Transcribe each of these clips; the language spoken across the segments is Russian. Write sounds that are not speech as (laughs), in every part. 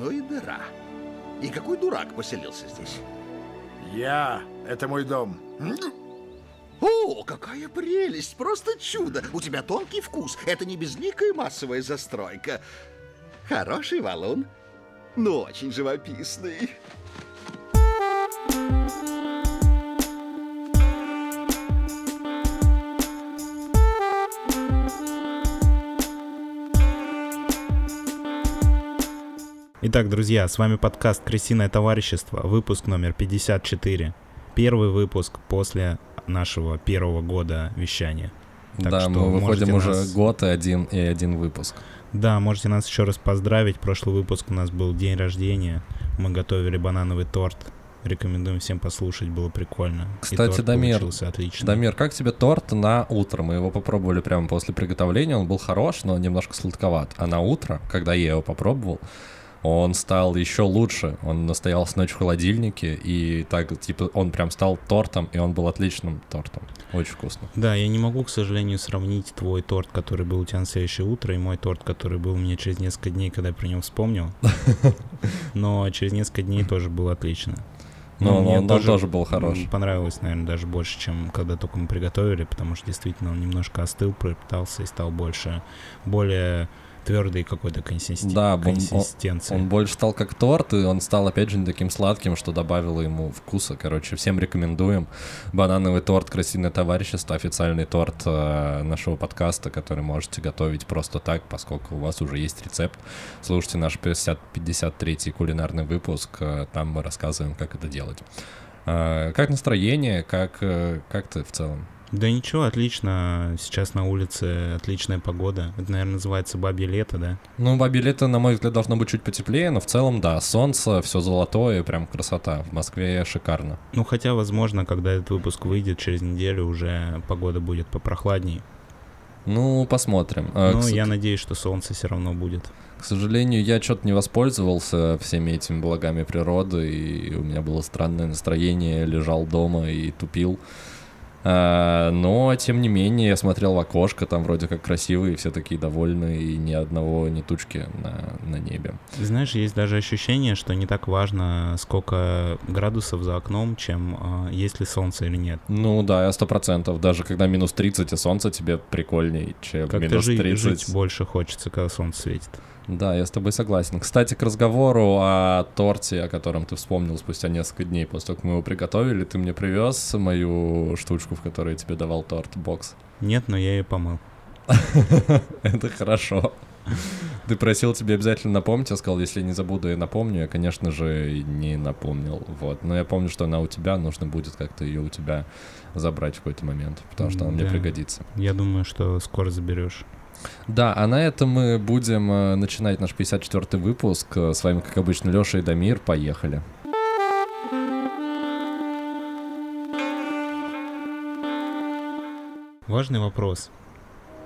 сплошной дыра. И какой дурак поселился здесь? Я. Это мой дом. О, какая прелесть! Просто чудо! У тебя тонкий вкус. Это не безликая массовая застройка. Хороший валун, но очень живописный. Итак, друзья, с вами подкаст «Крысиное товарищество», выпуск номер 54. Первый выпуск после нашего первого года вещания. Так да, мы выходим уже нас... год и один, и один выпуск. Да, можете нас еще раз поздравить. Прошлый выпуск у нас был день рождения. Мы готовили банановый торт. Рекомендуем всем послушать, было прикольно. Кстати, Дамир, отлично. Дамир, как тебе торт на утро? Мы его попробовали прямо после приготовления, он был хорош, но немножко сладковат. А на утро, когда я его попробовал, он стал еще лучше. Он настоялся ночь в холодильнике, и так, типа, он прям стал тортом, и он был отличным тортом. Очень вкусно. Да, я не могу, к сожалению, сравнить твой торт, который был у тебя на следующее утро, и мой торт, который был у меня через несколько дней, когда я про него вспомнил. (laughs) Но через несколько дней тоже был отлично. Но ну, он, тоже, тоже был хорош. Понравилось, наверное, даже больше, чем когда только мы приготовили, потому что действительно он немножко остыл, пропитался и стал больше, более твердой какой-то консистенции. Да, консистенции. Он, он больше стал как торт, и он стал, опять же, не таким сладким, что добавило ему вкуса. Короче, всем рекомендуем. Банановый торт «Красивое товарищество», официальный торт э, нашего подкаста, который можете готовить просто так, поскольку у вас уже есть рецепт. Слушайте наш 50, 53-й кулинарный выпуск, э, там мы рассказываем, как это делать. Э, как настроение, как, э, как ты в целом? Да ничего, отлично. Сейчас на улице отличная погода. Это, наверное, называется бабье лето, да? Ну, бабье лето, на мой взгляд, должно быть чуть потеплее, но в целом, да, солнце, все золотое, прям красота. В Москве шикарно. Ну, хотя, возможно, когда этот выпуск выйдет, через неделю уже погода будет попрохладней. Ну, посмотрим. А, ну, я надеюсь, что солнце все равно будет. К сожалению, я что-то не воспользовался всеми этими благами природы, и у меня было странное настроение, лежал дома и тупил. А, но, тем не менее, я смотрел в окошко, там вроде как красивые, все такие довольные, и ни одного, ни тучки на, на небе. Знаешь, есть даже ощущение, что не так важно, сколько градусов за окном, чем а, есть ли солнце или нет. Ну да, сто процентов. Даже когда минус 30 и солнце, тебе прикольней, чем как минус жить, 30. жить больше хочется, когда солнце светит. Да, я с тобой согласен. Кстати, к разговору о торте, о котором ты вспомнил спустя несколько дней после того, как мы его приготовили, ты мне привез мою штучку, в которой я тебе давал торт, бокс? Нет, но я ее помыл. (laughs) Это хорошо. Ты просил тебе обязательно напомнить, я сказал, если не забуду, я напомню. Я, конечно же, не напомнил. Вот. Но я помню, что она у тебя, нужно будет как-то ее у тебя забрать в какой-то момент, потому что она да. мне пригодится. Я думаю, что скоро заберешь. Да, а на этом мы будем э, начинать наш 54-й выпуск. Э, с вами, как обычно, Леша и Дамир. Поехали. Важный вопрос.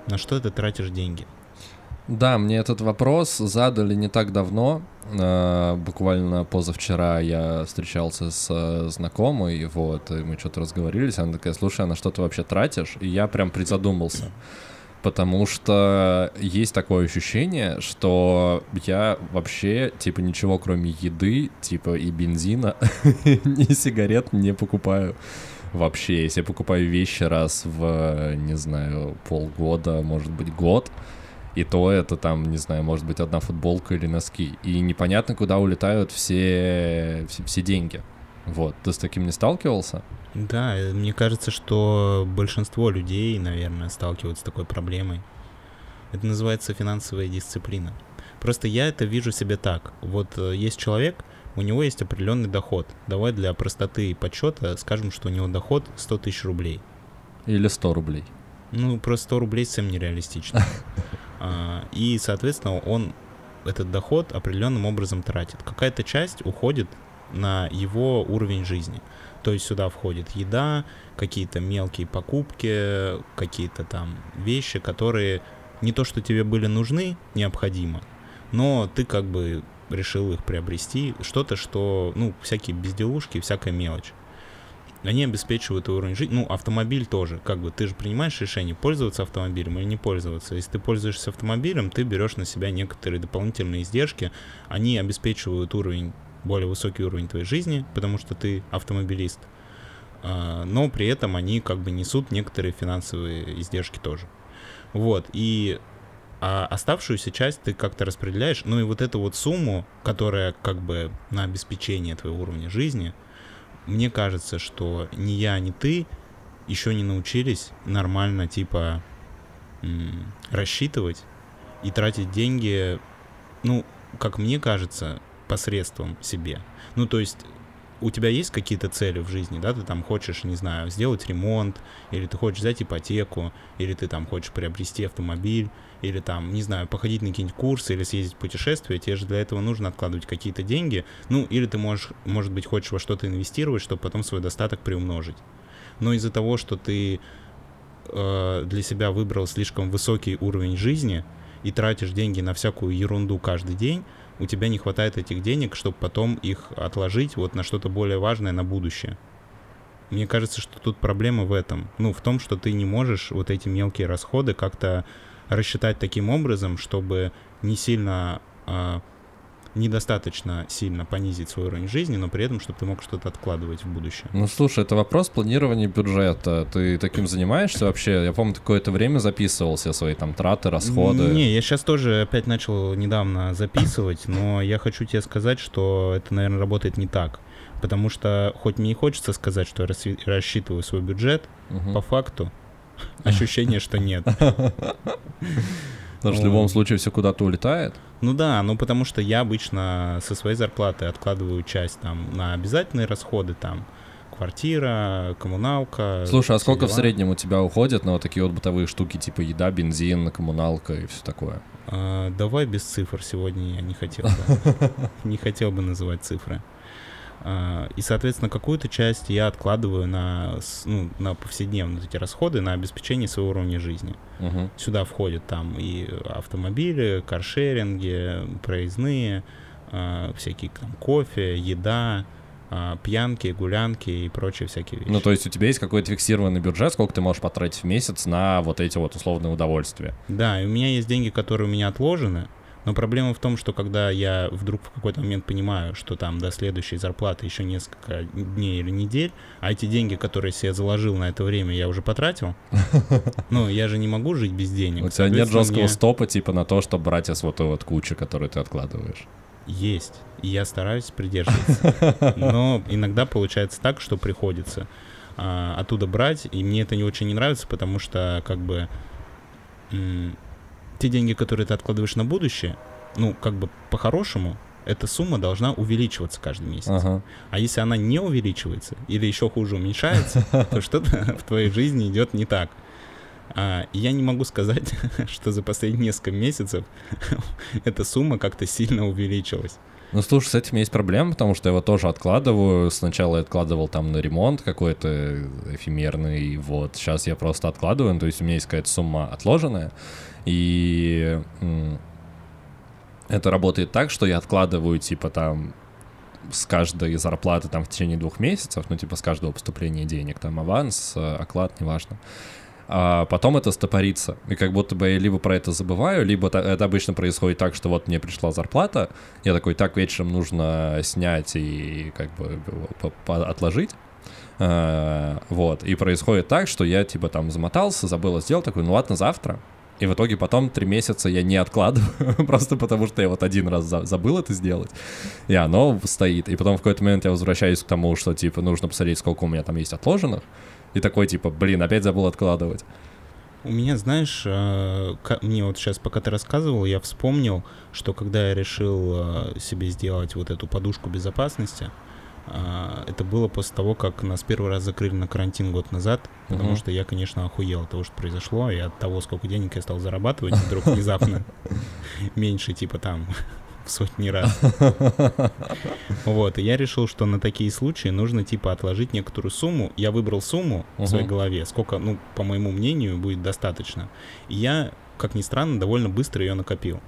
На что ты тратишь деньги? Да, мне этот вопрос задали не так давно. Э, буквально позавчера я встречался с знакомой, вот, и мы что-то разговорились. Она такая, слушай, а на что ты вообще тратишь? И я прям призадумался потому что есть такое ощущение, что я вообще, типа, ничего кроме еды, типа, и бензина, (laughs) ни сигарет не покупаю вообще. Если я покупаю вещи раз в, не знаю, полгода, может быть, год, и то это там, не знаю, может быть, одна футболка или носки. И непонятно, куда улетают все, все, все деньги. Вот, ты с таким не сталкивался? Да, э, мне кажется, что большинство людей, наверное, сталкиваются с такой проблемой. Это называется финансовая дисциплина. Просто я это вижу себе так. Вот э, есть человек, у него есть определенный доход. Давай для простоты подсчета скажем, что у него доход 100 тысяч рублей. Или 100 рублей. Ну, просто 100 рублей совсем нереалистично. (laughs) А, и, соответственно, он этот доход определенным образом тратит. Какая-то часть уходит на его уровень жизни. То есть сюда входит еда, какие-то мелкие покупки, какие-то там вещи, которые не то, что тебе были нужны, необходимо, но ты как бы решил их приобрести, что-то, что, ну, всякие безделушки, всякая мелочь. они обеспечивают уровень жизни. Ну, автомобиль тоже. Как бы ты же принимаешь решение, пользоваться автомобилем или не пользоваться. Если ты пользуешься автомобилем, ты берешь на себя некоторые дополнительные издержки. Они обеспечивают уровень, более высокий уровень твоей жизни, потому что ты автомобилист. А, но при этом они как бы несут некоторые финансовые издержки тоже. Вот, и а оставшуюся часть ты как-то распределяешь, ну и вот эту вот сумму, которая как бы на обеспечение твоего уровня жизни, мне кажется, что ни я, ни ты еще не научились нормально, типа, рассчитывать и тратить деньги, ну, как мне кажется, посредством себе. Ну, то есть у тебя есть какие-то цели в жизни, да, ты там хочешь, не знаю, сделать ремонт, или ты хочешь взять ипотеку, или ты там хочешь приобрести автомобиль, или там, не знаю, походить на какие-нибудь курсы, или съездить в путешествие, тебе же для этого нужно откладывать какие-то деньги, ну, или ты можешь, может быть, хочешь во что-то инвестировать, чтобы потом свой достаток приумножить. Но из-за того, что ты э, для себя выбрал слишком высокий уровень жизни и тратишь деньги на всякую ерунду каждый день, у тебя не хватает этих денег, чтобы потом их отложить вот на что-то более важное на будущее. Мне кажется, что тут проблема в этом. Ну, в том, что ты не можешь вот эти мелкие расходы как-то рассчитать таким образом, чтобы не сильно а, недостаточно сильно понизить свой уровень жизни, но при этом, чтобы ты мог что-то откладывать в будущее. Ну, слушай, это вопрос планирования бюджета. Ты таким занимаешься вообще? Я помню, какое-то время записывал все свои там траты, расходы. Не, я сейчас тоже опять начал недавно записывать, но я хочу тебе сказать, что это, наверное, работает не так. Потому что, хоть мне и хочется сказать, что я рассчитываю свой бюджет, Мгм. по факту (laughs) ощущение, что нет. (laughs) Потому что в любом случае все куда-то улетает. Ну да, ну потому что я обычно со своей зарплаты откладываю часть там на обязательные расходы, там квартира, коммуналка. Слушай, а сколько в дела. среднем у тебя уходит на вот такие вот бытовые штуки, типа еда, бензин, коммуналка и все такое? А, давай без цифр сегодня я не хотел бы. (laughs) Не хотел бы называть цифры. А, И, соответственно, какую-то часть я откладываю на, ну, на повседневные эти расходы, на обеспечение своего уровня жизни. Мгм. Сюда входят там и автомобили, каршеринги, проездные, а, всякие там кофе, еда, а, пьянки, гулянки и прочие всякие вещи. Ну, то есть у тебя есть какой-то фиксированный бюджет, сколько ты можешь потратить в месяц на вот эти вот условные удовольствия? Да, и у меня есть деньги, которые у меня отложены, но проблема в том, что когда я вдруг в какой-то момент понимаю, что там до следующей зарплаты еще несколько дней или недель, а эти деньги, которые себе заложил на это время, я уже потратил, (laughs) ну, я же не могу жить без денег. У тебя нет жесткого стопа, типа, на то, чтобы брать из вот вот кучи, которую ты откладываешь. Есть, и я стараюсь придерживаться. (laughs) Но иногда получается так, что приходится а, оттуда брать, и мне это не очень не нравится, потому что, как бы, те деньги, которые ты откладываешь на будущее, ну, как бы по-хорошему, эта сумма должна увеличиваться каждый месяц. Ага. А если она не увеличивается, или еще хуже уменьшается, (laughs) то что-то в твоей жизни идет не так. А, и я не могу сказать, (laughs) что за последние несколько месяцев (laughs) эта сумма как-то сильно увеличилась. Ну, слушай, с этим есть проблема, потому что я его тоже откладываю. Сначала я откладывал там на ремонт какой-то эфемерный, вот. Сейчас я просто откладываю, то есть у меня есть какая-то сумма отложенная, и это работает так, что я откладываю, типа, там, с каждой зарплаты там в течение двух месяцев, ну, типа, с каждого поступления денег, там, аванс, э, оклад, неважно. А потом это стопорится. И как будто бы я либо про это забываю, либо это обычно происходит так, что вот мне пришла зарплата, я такой, так, вечером нужно снять и как бы отложить. А, Вот. И происходит так, что я типа там замотался, забыл сделать, такой, ну ладно, завтра. И в итоге потом три месяца я не откладываю, (laughs) просто потому что я вот один раз за- забыл это сделать, и оно стоит. И потом в какой-то момент я возвращаюсь к тому, что типа нужно посмотреть, сколько у меня там есть отложенных, и такой типа, блин, опять забыл откладывать. У меня, знаешь, э, мне вот сейчас, пока ты рассказывал, я вспомнил, что когда я решил э, себе сделать вот эту подушку безопасности, э, это было после того, как нас первый раз закрыли на карантин год назад, потому Мгм. что я, конечно, охуел от того, что произошло, и от того, сколько денег я стал зарабатывать вдруг внезапно (laughs) меньше, типа там в сотни раз. (laughs) Вот, и я решил, что на такие случаи нужно, типа, отложить некоторую сумму. Я выбрал сумму в своей голове, сколько, ну, по моему мнению, будет достаточно. И я, как ни странно, довольно быстро ее накопил.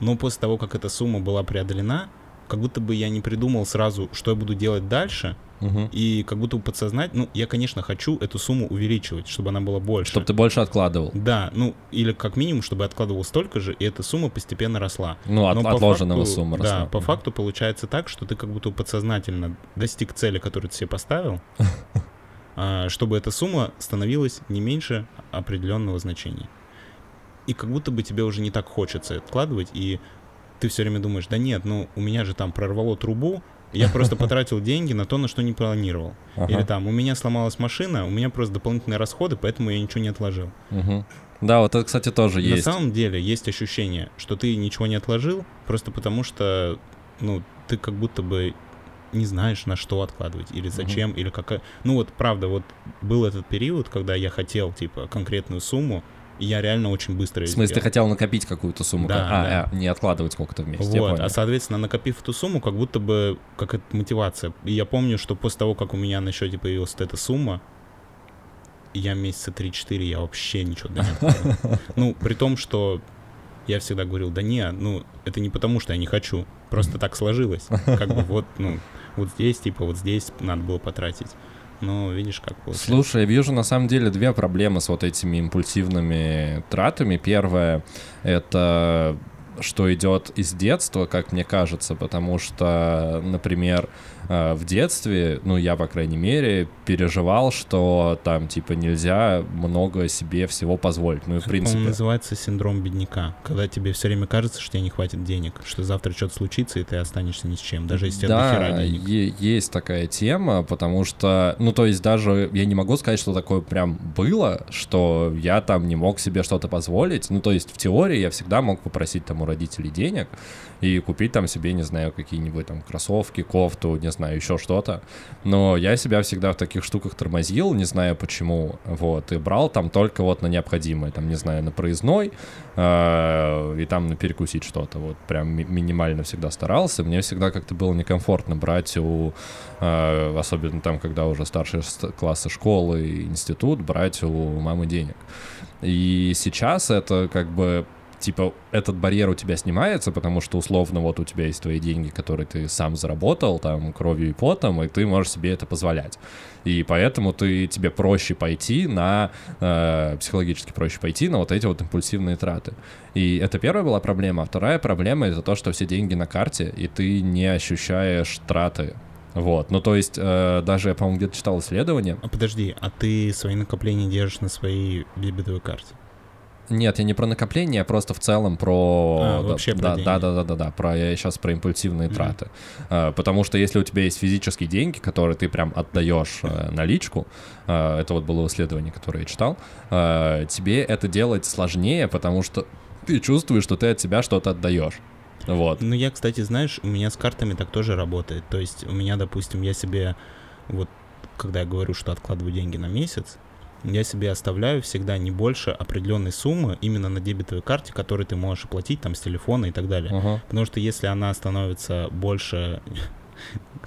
Но после того, как эта сумма была преодолена, как будто бы я не придумал сразу, что я буду делать дальше, Мгм. и как будто бы подсознать, ну, я, конечно, хочу эту сумму увеличивать, чтобы она была больше. Чтобы ты больше откладывал. Да, ну, или как минимум, чтобы я откладывал столько же, и эта сумма постепенно росла. Ну, от- Но отложенного факту- сумма Да, росла. по Мгм. факту получается так, что ты как будто подсознательно достиг цели, которую ты себе поставил, (laughs) а, чтобы эта сумма становилась не меньше определенного значения. И как будто бы тебе уже не так хочется откладывать, и ты все время думаешь, да нет, ну у меня же там прорвало трубу, я просто (laughs) потратил деньги на то, на что не планировал. Ага. Или там, у меня сломалась машина, у меня просто дополнительные расходы, поэтому я ничего не отложил. Да, вот это, кстати, тоже На есть. самом деле есть ощущение, что ты ничего не отложил, просто потому что, ну, ты как будто бы не знаешь, на что откладывать, или зачем, или какая... Ну вот, правда, вот был этот период, когда я хотел, типа, конкретную сумму, и я реально очень быстро В смысле, ты хотел накопить какую-то сумму, Да, как- а, да. а, не откладывать сколько-то вместе. я Вот, а соответственно, накопив эту сумму, как будто бы как это мотивация. И я помню, что после того, как у меня на счете появилась эта сумма, я месяца 3-4, я вообще ничего не откладывал. (laughs) Ну, при том, что я всегда говорил, да не, ну, это не потому, что я не хочу, просто так сложилось. Как бы вот, ну, вот здесь, типа, вот здесь надо было потратить. Но видишь, как получилось. Слушай, я вижу на самом деле две проблемы с вот этими импульсивными тратами. Первое — это что идет из детства, как мне кажется, потому что, например, э, в детстве, ну, я, по крайней мере, переживал, что там, типа, нельзя много себе всего позволить. Ну, и, в Это, принципе... называется синдром бедняка, когда тебе все время кажется, что тебе не хватит денег, что завтра что-то случится, и ты останешься ни с чем, даже если тебя дохера Да, денег. е- есть такая тема, потому что, ну, то есть даже я не могу сказать, что такое прям было, что я там не мог себе что-то позволить. Ну, то есть в теории я всегда мог попросить там у родителей денег и купить там себе, не знаю, какие-нибудь там кроссовки, кофту, не знаю, еще что-то. Но я себя всегда в таких штуках тормозил, не знаю почему, вот, и брал там только вот на необходимое, там, не знаю, на проездной, э, и там на перекусить что-то, вот, прям ми- минимально всегда старался. Мне всегда как-то было некомфортно брать у, э, особенно там, когда уже старшие ст- классы школы и институт, брать у мамы денег. И сейчас это как бы типа этот барьер у тебя снимается, потому что условно вот у тебя есть твои деньги, которые ты сам заработал там кровью и потом, и ты можешь себе это позволять. И поэтому ты тебе проще пойти на э, психологически проще пойти на вот эти вот импульсивные траты. И это первая была проблема, а вторая проблема это то, что все деньги на карте, и ты не ощущаешь траты. Вот, ну то есть э, даже я, по-моему, где-то читал исследование, А подожди, а ты свои накопления держишь на своей дебетовой карте? Нет, я не про накопление, а просто в целом про... А, да, вообще про да, деньги. да, да, да, да, да, про я сейчас про импульсивные Мгм. траты. А, потому что если у тебя есть физические деньги, которые ты прям отдаешь э, наличку, э, это вот было исследование, которое я читал, э, тебе это делать сложнее, потому что ты чувствуешь, что ты от себя что-то отдаешь. Вот. Ну, я, кстати, знаешь, у меня с картами так тоже работает. То есть у меня, допустим, я себе, вот, когда я говорю, что откладываю деньги на месяц, я себе оставляю всегда не больше определенной суммы именно на дебетовой карте, которую ты можешь оплатить там с телефона и так далее. Ага. Потому что если она становится больше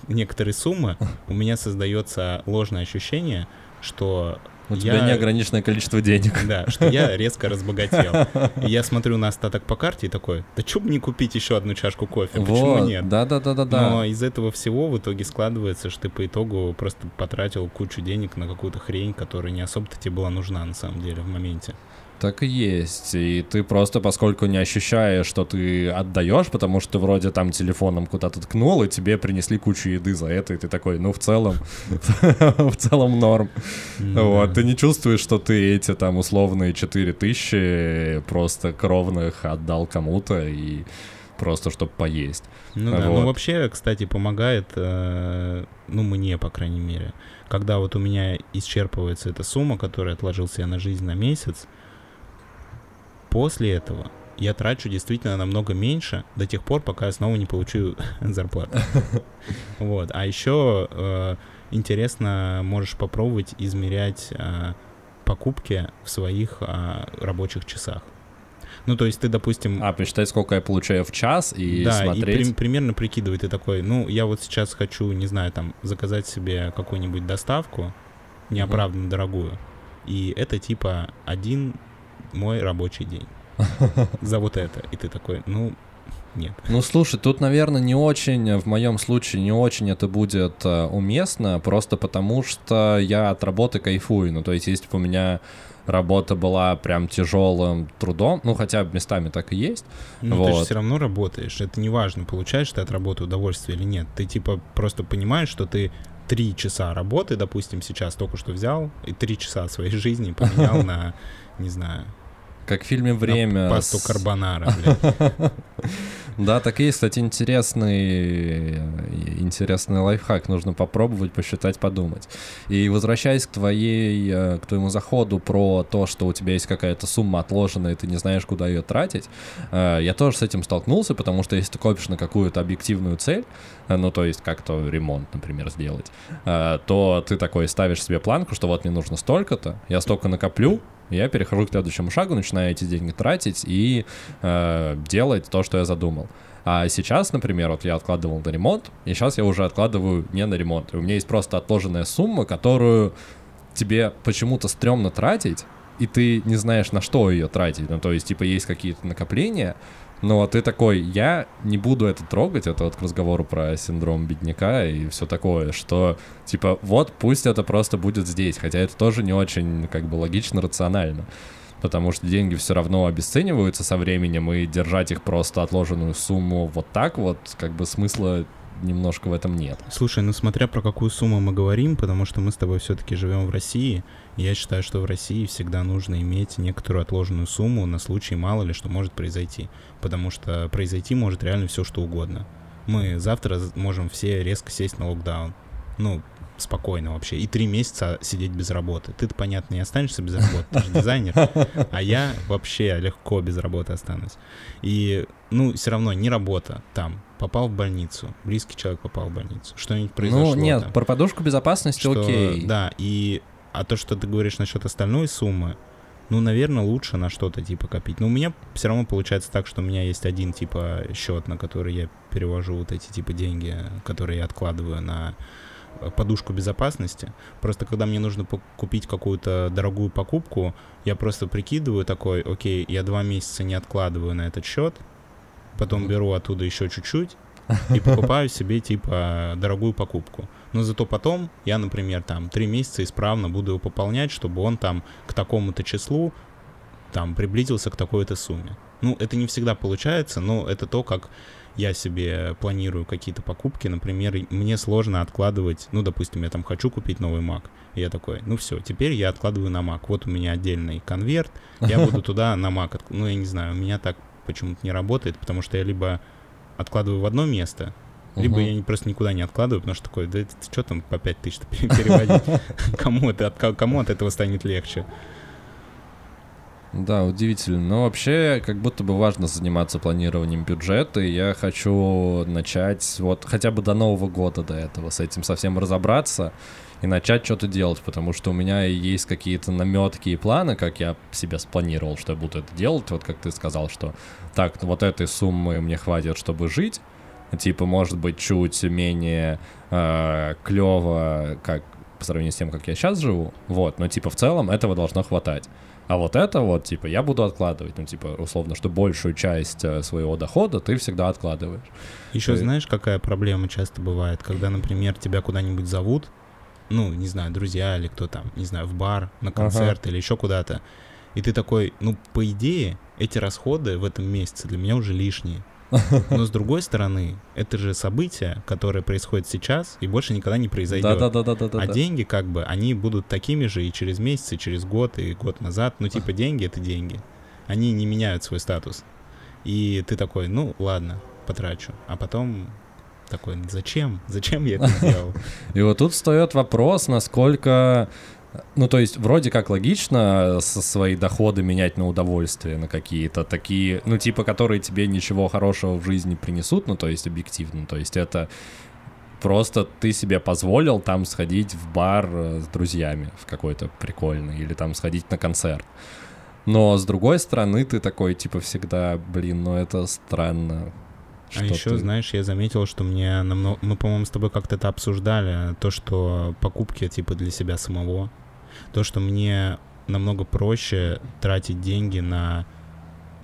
некоторой суммы, у меня создается ложное ощущение, что У тебя я- неограниченное количество денег. Да, что я резко разбогател. И я смотрю на остаток по карте и такой, да чё бы не купить еще одну чашку кофе, почему Вот, нет? да, да, да, да, да. Но из этого всего в итоге складывается, что ты по итогу просто потратил кучу денег на какую-то хрень, которая не особо-то тебе была нужна на самом деле в моменте. Так и есть. И ты просто, поскольку не ощущаешь, что ты отдаешь, потому что ты вроде там телефоном куда-то ткнул, и тебе принесли кучу еды за это, и ты такой, ну, в целом, (laughs) в целом норм. Вот, ты не чувствуешь, что ты эти там условные 4000 просто кровных отдал кому-то и просто чтобы поесть. Ну да, Вот. ну вообще, кстати, помогает, э, ну мне, по крайней мере, когда вот у меня исчерпывается эта сумма, которую отложился я на жизнь на месяц, после этого я трачу действительно намного меньше до тех пор, пока я снова не получу (laughs) зарплату. (laughs) Вот, а еще э, интересно, можешь попробовать измерять э, покупки в своих э, рабочих часах. Ну, то есть ты, допустим, А, посчитать, сколько я получаю в час и да, и смотреть. при- примерно прикидывай, ты такой, ну, я вот сейчас хочу, не знаю, там, заказать себе какую-нибудь доставку, неоправданно дорогую, и это типа один мой рабочий день (laughs) за вот это. И ты такой, ну, нет. Ну, слушай, тут, наверное, не очень, в моем случае, не очень это будет э, уместно, просто потому что я от работы кайфую. Ну, то есть, если бы у меня работа была прям тяжелым трудом, ну, хотя бы местами так и есть. Ну, вот. ты же все равно работаешь. Это не важно, получаешь ты от работы удовольствие или нет. Ты, типа, просто понимаешь, что ты три часа работы, допустим, сейчас только что взял, и три часа своей жизни поменял (laughs) на, не знаю, Как в фильме «Время». на пасту с- карбонара. (laughs) Да, так и есть, кстати, интересный, интересный лайфхак. Нужно попробовать, посчитать, подумать. И возвращаясь к твоей, э, к твоему заходу про то, что у тебя есть какая-то сумма отложенная, и ты не знаешь, куда ее тратить, э, я тоже с этим столкнулся, потому что если ты копишь на какую-то объективную цель, э, ну, то есть как-то ремонт, например, сделать, то ты такой ставишь себе планку, что вот мне нужно столько-то, я столько накоплю, я перехожу к следующему шагу, начинаю эти деньги тратить и э, делать то, что я задумал. А сейчас, например, вот я откладывал на ремонт, и сейчас я уже откладываю не на ремонт. И у меня есть просто отложенная сумма, которую тебе почему-то стрёмно тратить, и ты не знаешь, на что ее тратить. Ну, то есть, типа, есть какие-то накопления, но ты такой, я не буду это трогать, это вот к разговору про синдром бедняка и все такое, что, типа, вот пусть это просто будет здесь, хотя это тоже не очень, как бы, логично, рационально. Потому что деньги все равно обесцениваются со временем, и держать их просто отложенную сумму вот так вот, как бы смысла немножко в этом нет. Слушай, ну смотря про какую сумму мы говорим, потому что мы с тобой все-таки живем в России, я считаю, что в России всегда нужно иметь некоторую отложенную сумму на случай мало ли что может произойти, потому что произойти может реально все что угодно. Мы завтра можем все резко сесть на локдаун. Ну, спокойно вообще. И три месяца сидеть без работы. Ты-то, понятно, не останешься без работы, ты же дизайнер. (laughs) А я вообще легко без работы останусь. И, ну, все равно не работа там. Попал в больницу, близкий человек попал в больницу, что-нибудь произошло. ну, нет, там, про подушку безопасности что- окей. Да, и... А то, что ты говоришь насчет остальной суммы, ну, наверное, лучше на что-то типа копить. Но у меня все равно получается так, что у меня есть один типа счет, на который я перевожу вот эти типа деньги, которые я откладываю на э, подушку безопасности. Просто когда мне нужно купить какую-то дорогую покупку, я просто прикидываю такой, окей, я два месяца не откладываю на этот счет, потом беру оттуда еще чуть-чуть (laughs) и покупаю себе типа дорогую покупку. Но зато потом я, например, там три месяца исправно буду его пополнять, чтобы он там к такому-то числу там приблизился к такой-то сумме. Ну, это не всегда получается, но это то, как я себе планирую какие-то покупки. Например, мне сложно откладывать, ну, допустим, я там хочу купить новый Mac. И я такой, ну все, теперь я откладываю на Mac. Вот у меня отдельный конверт, я (laughs) буду туда на Mac. Ну, я не знаю, у меня так почему-то не работает, потому что я либо откладываю в одно место, либо я просто никуда не откладываю, потому что такой, да что там по 5 тысяч (laughs) переводить? (laughs) Кому, это, кому от этого станет легче? Да, удивительно. Но вообще, как будто бы важно заниматься планированием бюджета, и я хочу начать вот хотя бы до Нового года до этого с этим совсем разобраться и начать что-то делать, потому что у меня есть какие-то наметки и планы, как я себе спланировал, что я буду это делать, вот как ты сказал, что так, вот этой суммы мне хватит, чтобы жить, типа, может быть, чуть менее э, клево, как по сравнению с тем, как я сейчас живу, вот, но типа в целом этого должно хватать. А вот это вот, типа, я буду откладывать, ну, типа, условно, что большую часть э, своего дохода ты всегда откладываешь. Еще Ты- знаешь, какая проблема часто бывает, когда, например, тебя куда-нибудь зовут, ну, не знаю, друзья или кто там, не знаю, в бар, на концерт или еще куда-то, и ты такой, ну, по идее, эти расходы в этом месяце для меня уже лишние. (laughs) Но с другой стороны, это же событие, которое происходит сейчас и больше никогда не произойдет. Да-да-да-да-да. А деньги, как бы, они будут такими же и через месяц, и через год, и год назад. Ну, типа, деньги — это деньги. Они не меняют свой статус. И ты такой, ну, ладно, потрачу. А потом такой, зачем? Зачем я это сделал? (laughs) И вот тут встает вопрос, насколько... Ну, то есть, вроде как логично со свои доходы менять на удовольствие, на какие-то такие, ну, типа, которые тебе ничего хорошего в жизни принесут, ну, то есть, объективно. То есть, это просто ты себе позволил там сходить в бар э, с друзьями в какой-то прикольный, или там сходить на концерт. Но, с другой стороны, ты такой, типа, всегда, блин, ну, это странно. А еще, ты- знаешь, я заметил, что мне намного... Мы, по-моему, с тобой как-то это обсуждали, то, что покупки, типа, для себя самого. То, что мне намного проще тратить деньги на,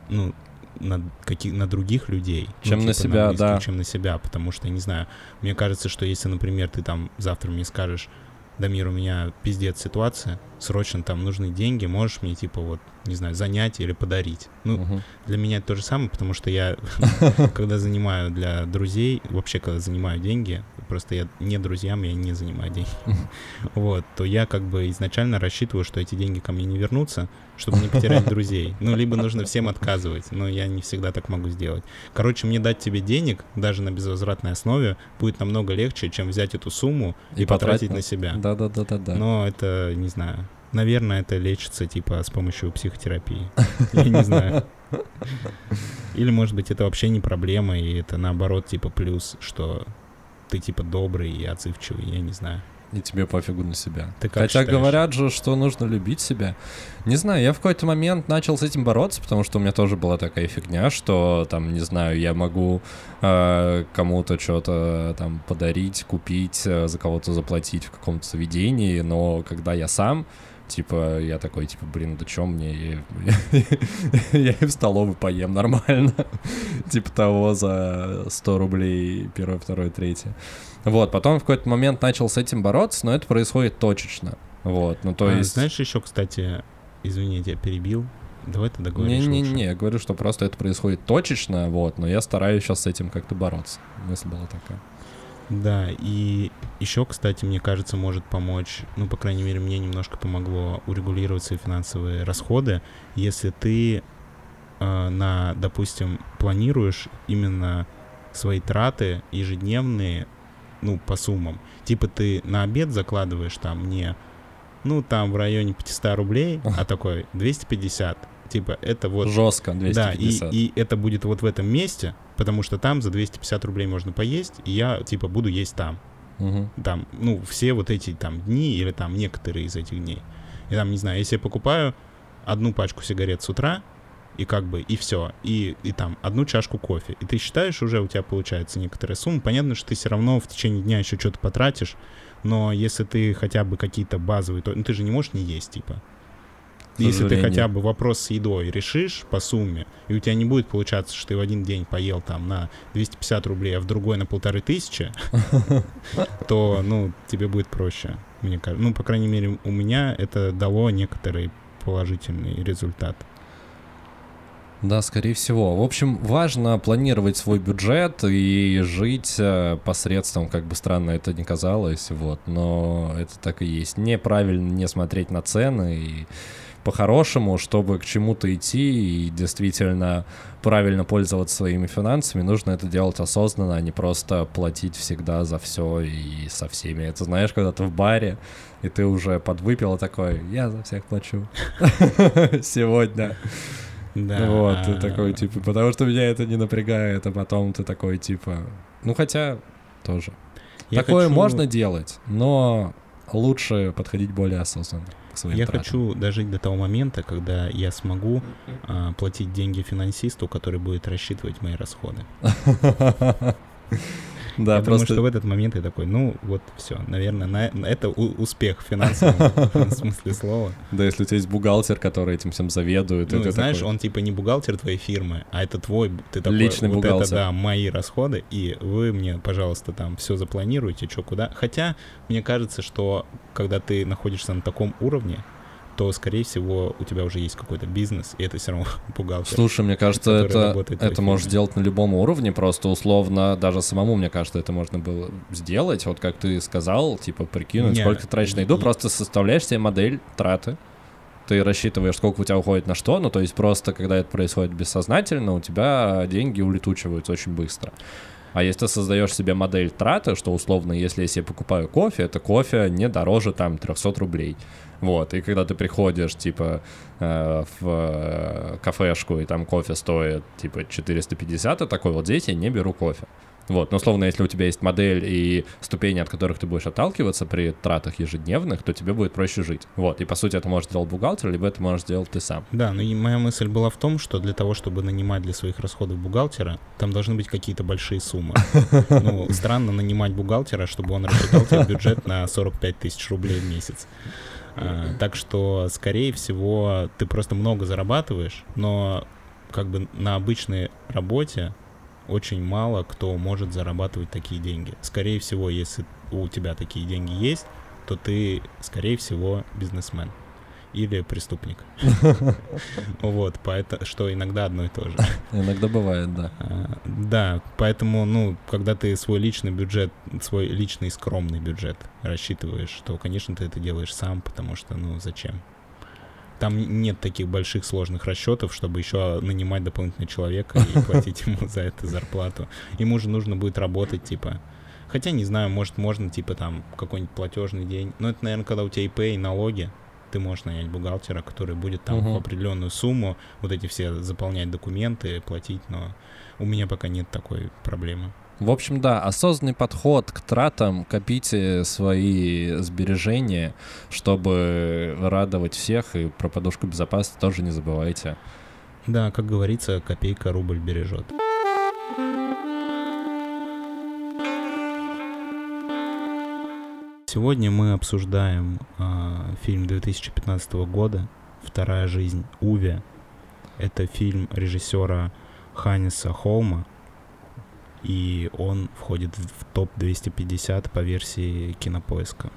ну, на, каких, на других людей. ну, Чем на типа, себя, близких, да. Чем на себя, потому что, не знаю, мне кажется, что если, например, ты там завтра мне скажешь, Дамир, у меня пиздец ситуация, срочно там нужны деньги, можешь мне, типа, вот, не знаю, занять или подарить. Ну, Мгм. для меня это то же самое, потому что я, (laughs) когда занимаю для друзей, вообще, когда занимаю деньги, просто я не друзьям, я не занимаю деньги, (laughs) вот, то я как бы изначально рассчитываю, что эти деньги ко мне не вернутся, чтобы не потерять (laughs) друзей. Ну, либо нужно всем отказывать, но я не всегда так могу сделать. Короче, мне дать тебе денег, даже на безвозвратной основе, будет намного легче, чем взять эту сумму и, потратить на себя. Да-да-да-да-да. Но это, не знаю, наверное, это лечится, типа, с помощью психотерапии. (laughs) Я не знаю. Или, может быть, это вообще не проблема, и это, наоборот, типа, плюс, что ты, типа, добрый и отзывчивый, я не знаю. И тебе пофигу на себя. Ты как Хотя считаешь? говорят же, что нужно любить себя. Не знаю, я в какой-то момент начал с этим бороться, потому что у меня тоже была такая фигня, что там, не знаю, я могу э, кому-то что-то там подарить, купить, э, за кого-то заплатить в каком-то заведении, но когда я сам, типа, я такой, типа, блин, да чё мне, я, и (laughs) в столовой поем нормально, (laughs) типа того за 100 рублей первое, второе, третье. Вот, потом в какой-то момент начал с этим бороться, но это происходит точечно. Вот, ну то А, есть... Знаешь, еще, кстати, извини, я тебя перебил. Давай ты договоришь. Не-не-не, я говорю, что просто это происходит точечно, вот, но я стараюсь сейчас с этим как-то бороться. Мысль была такая. Да, и еще, кстати, мне кажется, может помочь, ну, по крайней мере, мне немножко помогло урегулировать свои финансовые расходы, если ты э, на, допустим, планируешь именно свои траты ежедневные, ну, по суммам. Типа ты на обед закладываешь там не, ну, там в районе 500 рублей, а (laughs) такой 250. Типа это вот... Жестко, Да, и, 250. и это будет вот в этом месте, потому что там за 250 рублей можно поесть, и я, типа, буду есть там. Мгм. Там, ну, все вот эти там дни или там некоторые из этих дней. И там, не знаю, если я покупаю одну пачку сигарет с утра, и как бы, и все, и, и там одну чашку кофе, и ты считаешь, уже у тебя получается некоторая сумма, понятно, что ты все равно в течение дня еще что-то потратишь, но если ты хотя бы какие-то базовые, то ну, ты же не можешь не есть, типа. Если ты хотя бы вопрос с едой решишь по сумме, и у тебя не будет получаться, что ты в один день поел там на 250 рублей, а в другой на полторы тысячи, (laughs) то, ну, тебе будет проще, мне кажется. Ну, по крайней мере, у меня это дало некоторый положительный результат. Да, скорее всего. В общем, важно планировать свой бюджет и жить э, посредством, как бы странно это ни казалось, вот, но это так и есть. Неправильно не смотреть на цены и по-хорошему, чтобы к чему-то идти и действительно правильно пользоваться своими финансами, нужно это делать осознанно, а не просто платить всегда за все и со всеми. Это знаешь, когда ты в баре, и ты уже подвыпил такой, я за всех плачу (laughs) сегодня. Да. Вот, ты такой, типа, потому что меня это не напрягает, а потом ты такой, типа, ну хотя тоже. я Такое хочу- можно делать, но лучше подходить более осознанно своим Я тратам. хочу дожить до того момента, когда я смогу а, платить деньги финансисту, который будет рассчитывать мои расходы. (laughs) Да, я просто... думаю, что в этот момент я такой, ну вот все, наверное, на, это успех (laughs) в финансовом смысле слова. Да, если у тебя есть бухгалтер, который этим всем заведует, Ну, знаешь, он типа не бухгалтер твоей фирмы, а это твой, ты такой, Личный вот бухгалтер. это, да, мои расходы, и вы мне, пожалуйста, там все запланируете, что куда. Хотя, мне кажется, что когда ты находишься на таком уровне, то, скорее всего, у тебя уже есть какой-то бизнес, и это все равно (laughs) бухгалтер. Слушай, мне кажется, это, это можешь фирме. сделать на любом уровне, просто условно, даже самому, мне кажется, это можно было сделать. Вот как ты сказал, типа, прикинуть, Не, сколько тратишь на еду, просто составляешь себе модель траты, ты рассчитываешь, сколько у тебя уходит на что, ну, то есть просто, когда это происходит бессознательно, у тебя деньги улетучиваются очень быстро. А если ты создаешь себе модель траты, что условно, если я себе покупаю кофе, это кофе не дороже там 300 рублей. Вот, и когда ты приходишь, типа, э, в э, кафешку, и там кофе стоит, типа, 450, и такой, вот здесь я не беру кофе. Вот, но условно, если у тебя есть модель и ступени, от которых ты будешь отталкиваться при тратах ежедневных, то тебе будет проще жить. Вот, и по сути это может сделать бухгалтер, либо это можешь сделать ты сам. Да, но и моя мысль была в том, что для того, чтобы нанимать для своих расходов бухгалтера, там должны быть какие-то большие суммы. Ну, странно нанимать бухгалтера, чтобы он рассчитал тебе бюджет на 45 тысяч рублей в месяц. А, так что, скорее всего, ты просто много зарабатываешь, но как бы на обычной работе очень мало кто может зарабатывать такие деньги. Скорее всего, если у тебя такие деньги есть, то ты, скорее всего, бизнесмен или преступник. (laughs) Вот, поэтому, что иногда одно и то же. Иногда бывает, да. А, Да, поэтому, ну, когда ты свой личный бюджет, свой личный скромный бюджет рассчитываешь, то, конечно, ты это делаешь сам, потому что, ну, зачем? Там нет таких больших сложных расчетов, чтобы еще нанимать дополнительного человека и (laughs) платить ему за это зарплату. Ему же нужно будет работать, типа, Хотя, не знаю, может, можно, типа, там, какой-нибудь платежный день. Но это, наверное, когда у тебя ИП и налоги, ты можешь нанять бухгалтера, который будет там Мгм. в определенную сумму вот эти все заполнять документы, платить, но у меня пока нет такой проблемы. В общем, да, осознанный подход к тратам, копите свои сбережения, чтобы радовать всех, и про подушку безопасности тоже не забывайте. Да, как говорится, копейка рубль бережет. Сегодня мы обсуждаем а, фильм 2015 года «Вторая жизнь Уве». Это фильм режиссера Ханниса Холма, и он входит в топ-250 по версии Кинопоиска.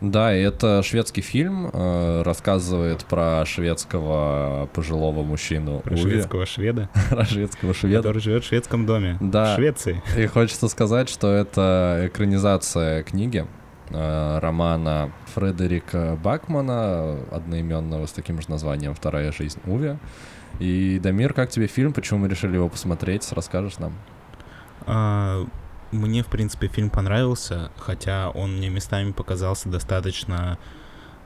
Да, это шведский фильм, э, рассказывает про шведского пожилого мужчину Про Уве, шведского шведа, (laughs) про шведского шведа. который живет в шведском доме. Да. В Швеции. И хочется сказать, что это экранизация книги э, романа Фредерика Бакмана, одноименного с таким же названием «Вторая жизнь Уве». И, Дамир, как тебе фильм? Почему мы решили его посмотреть? Расскажешь нам? А, Мне, в принципе, фильм понравился, хотя он мне местами показался достаточно,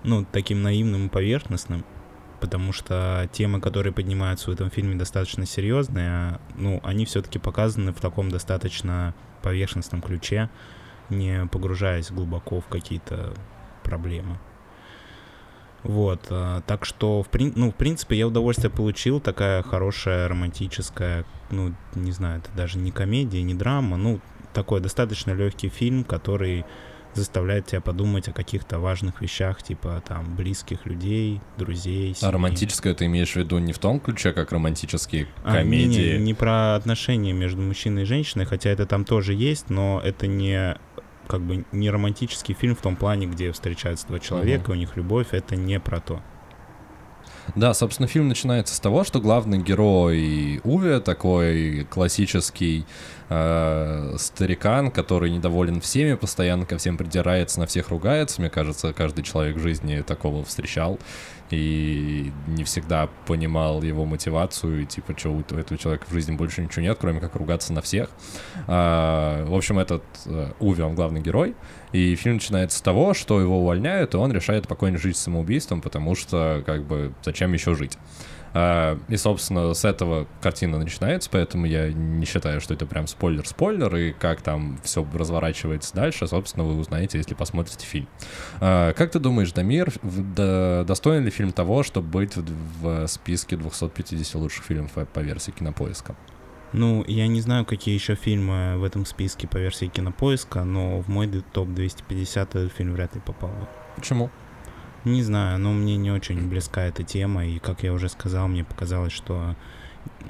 ну, таким наивным и поверхностным, потому что темы, которые поднимаются в этом фильме, достаточно серьезные, а, ну, они все-таки показаны в таком достаточно поверхностном ключе, не погружаясь глубоко в какие-то проблемы. Вот, а, так что, в, прин- ну, в принципе, я удовольствие получил, такая хорошая романтическая, ну, не знаю, это даже не комедия, не драма, ну, такой достаточно легкий фильм, который заставляет тебя подумать о каких-то важных вещах, типа там близких людей, друзей. А семьи. романтическое ты имеешь в виду не в том ключе, как романтические А, не, комедии? Не, не про отношения между мужчиной и женщиной, хотя это там тоже есть, но это не как бы не романтический фильм в том плане, где встречаются два человека, у них любовь, это не про то. Да, собственно, фильм начинается с того, что главный герой Уве, такой классический э, старикан, который недоволен всеми, постоянно ко всем придирается, на всех ругается. Мне кажется, каждый человек в жизни такого встречал и не всегда понимал его мотивацию, и типа, что у этого человека в жизни больше ничего нет, кроме как ругаться на всех. А, в общем, этот э, Уве, он главный герой, и фильм начинается с того, что его увольняют, и он решает покончить жизнь самоубийством, потому что, как бы, зачем еще жить? А, И, собственно, с этого картина начинается, поэтому я не считаю, что это прям спойлер-спойлер, и как там все разворачивается дальше, собственно, вы узнаете, если посмотрите фильм. А, Как ты думаешь, Дамир, достоин ли фильм того, чтобы быть в списке 250 лучших фильмов по версии Кинопоиска? Ну, я не знаю, какие еще фильмы в этом списке по версии Кинопоиска, но в мой д- топ-250 этот фильм вряд ли попал бы. Почему? Не знаю, но мне не очень близка эта тема, и, как я уже сказал, мне показалось, что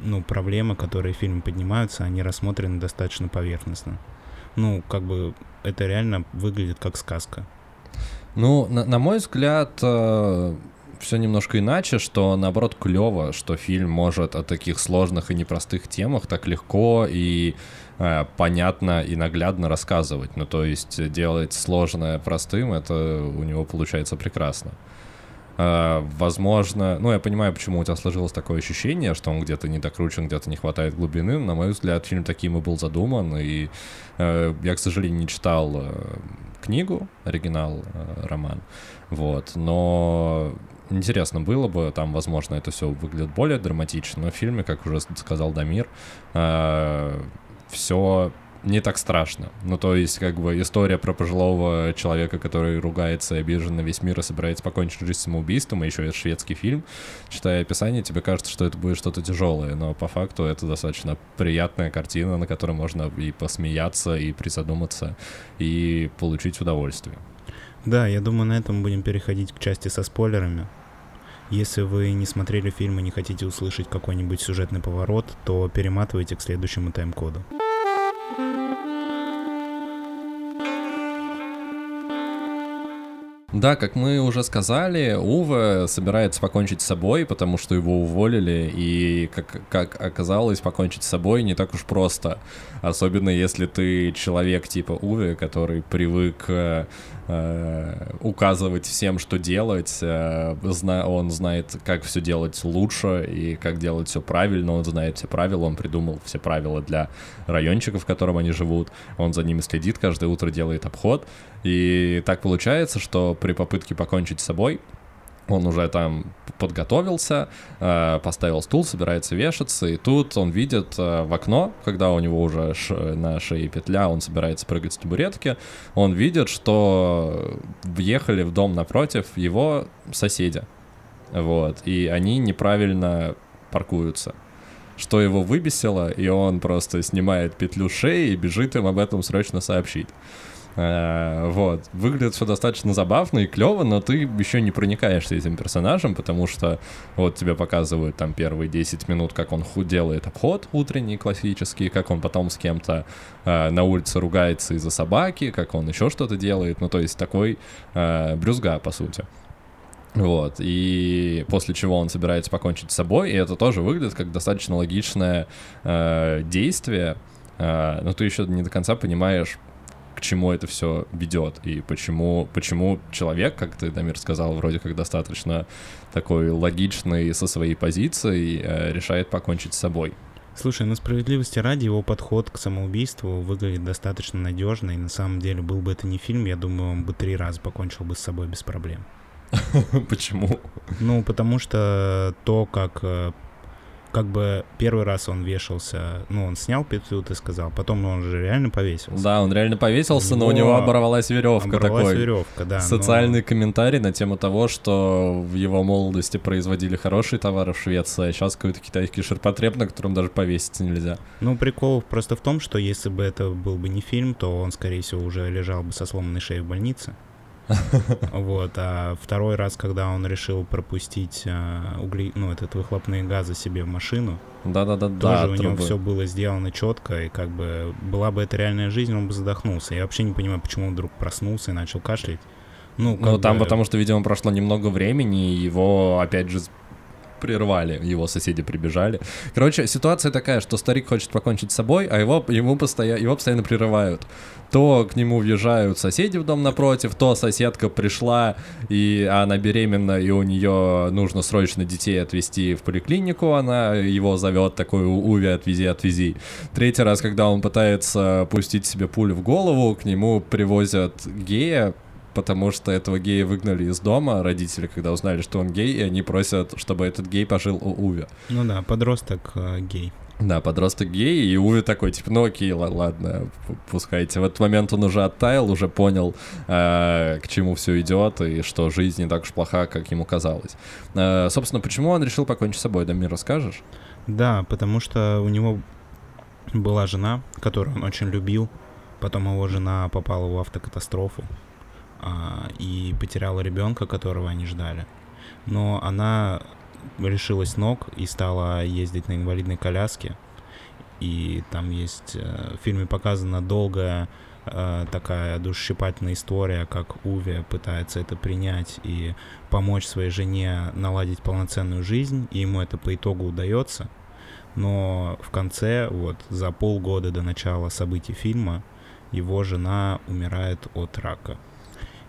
ну, проблемы, которые в фильме поднимаются, они рассмотрены достаточно поверхностно. Ну, как бы это реально выглядит как сказка. Ну, на, на мой взгляд, все немножко иначе, что наоборот клево, что фильм может о таких сложных и непростых темах так легко и э, понятно и наглядно рассказывать. Ну, то есть делать сложное простым, это у него получается прекрасно. Э, возможно, ну, я понимаю, почему у тебя сложилось такое ощущение, что он где-то не докручен, где-то не хватает глубины. На мой взгляд, фильм таким и был задуман, и э, я, к сожалению, не читал э, книгу, оригинал, э, роман, вот, но интересно было бы, там, возможно, это все выглядит более драматично, но в фильме, как уже сказал Дамир, все не так страшно. Ну, то есть, как бы, история про пожилого человека, который ругается и обижен на весь мир и собирается покончить жизнь самоубийством, и еще это шведский фильм. Читая описание, тебе кажется, что это будет что-то тяжелое, но по факту это достаточно приятная картина, на которой можно и посмеяться, и призадуматься, и получить удовольствие. Да, я думаю, на этом будем переходить к части со спойлерами. Если вы не смотрели фильм и не хотите услышать какой-нибудь сюжетный поворот, то перематывайте к следующему тайм-коду. Да, как мы уже сказали, Уве собирается покончить с собой, потому что его уволили, и, как, как оказалось, покончить с собой не так уж просто. Особенно если ты человек типа Уве, который привык э, э, указывать всем, что делать. Э, зна он знает, как все делать лучше и как делать все правильно. Он знает все правила, он придумал все правила для райончика, в котором они живут. Он за ними следит, каждое утро делает обход. И так получается, что при попытке покончить с собой он уже там подготовился, э, поставил стул, собирается вешаться, и тут он видит э, в окно, когда у него уже на шее петля, он собирается прыгать с табуретки, он видит, что въехали в дом напротив его соседи, вот, и они неправильно паркуются. Что его выбесило, и он просто снимает петлю шеи и бежит им об этом срочно сообщить. Э, вот. Выглядит все достаточно забавно и клево, но ты еще не проникаешься этим персонажем, потому что вот тебе показывают там первые 10 минут, как он делает обход утренний классический, как он потом с кем-то э, на улице ругается из-за собаки, как он еще что-то делает. Ну, то есть такой э, брюзга, по сути. Вот, и после чего он собирается покончить с собой, и это тоже выглядит как достаточно логичное э, действие, э, но ты еще не до конца понимаешь, к чему это все ведет и почему, почему человек, как ты, Дамир, сказал, вроде как достаточно такой логичный со своей позицией, э, решает покончить с собой. Слушай, на справедливости ради его подход к самоубийству выглядит достаточно надежно, и на самом деле был бы это не фильм, я думаю, он бы три раза покончил бы с собой без проблем. (laughs) Почему? Ну, потому что то, как э, как бы первый раз он вешался, ну, он снял петлю, ты сказал, потом он же реально повесился. Да, он реально повесился, но у него оборвалась веревка оборвалась такой. веревка, да. Социальный но... комментарий на тему того, что в его молодости производили хорошие товары в Швеции, а сейчас какой-то китайский ширпотреб, на котором даже повеситься нельзя. Ну, прикол просто в том, что если бы это был бы не фильм, то он, скорее всего, уже лежал бы со сломанной шеей в больнице. (laughs) Вот, а второй раз, когда он решил пропустить а, угли, ну, этот выхлопные газы себе в машину, да-да-да, тоже у него все было сделано четко, и как бы была бы это реальная жизнь, он бы задохнулся. Я вообще не понимаю, почему он вдруг проснулся и начал кашлять. Ну, ну там потому что, видимо, прошло немного времени, и его, опять же, прервали, его соседи прибежали. Короче, ситуация такая, что старик хочет покончить с собой, а его, ему постоя... его постоянно прерывают. То к нему въезжают соседи в дом напротив, то соседка пришла, и она беременна, и у нее нужно срочно детей отвезти в поликлинику, она его зовет такой, Уви, отвези, отвези. Третий раз, когда он пытается пустить себе пулю в голову, к нему привозят гея, потому что этого гея выгнали из дома, родители, когда узнали, что он гей, и они просят, чтобы этот гей пожил у Уви. Ну да, подросток э, гей. Да, подросток гей, и Уви такой, типа, ну окей, ладно, пускайте. В этот момент он уже оттаял, уже понял, э, к чему все идет, и что жизнь не так уж плоха, как ему казалось. Э, собственно, почему он решил покончить с собой, Дамир, расскажешь? Да, потому что у него была жена, которую он очень любил, потом его жена попала в автокатастрофу, а, и потеряла ребенка, которого они ждали. Но она решилась ног и стала ездить на инвалидной коляске. И там есть э, в фильме показана долгая э, такая душесчипательная история, как Уве пытается это принять и помочь своей жене наладить полноценную жизнь, и ему это по итогу удается. Но в конце, вот за полгода до начала событий фильма, его жена умирает от рака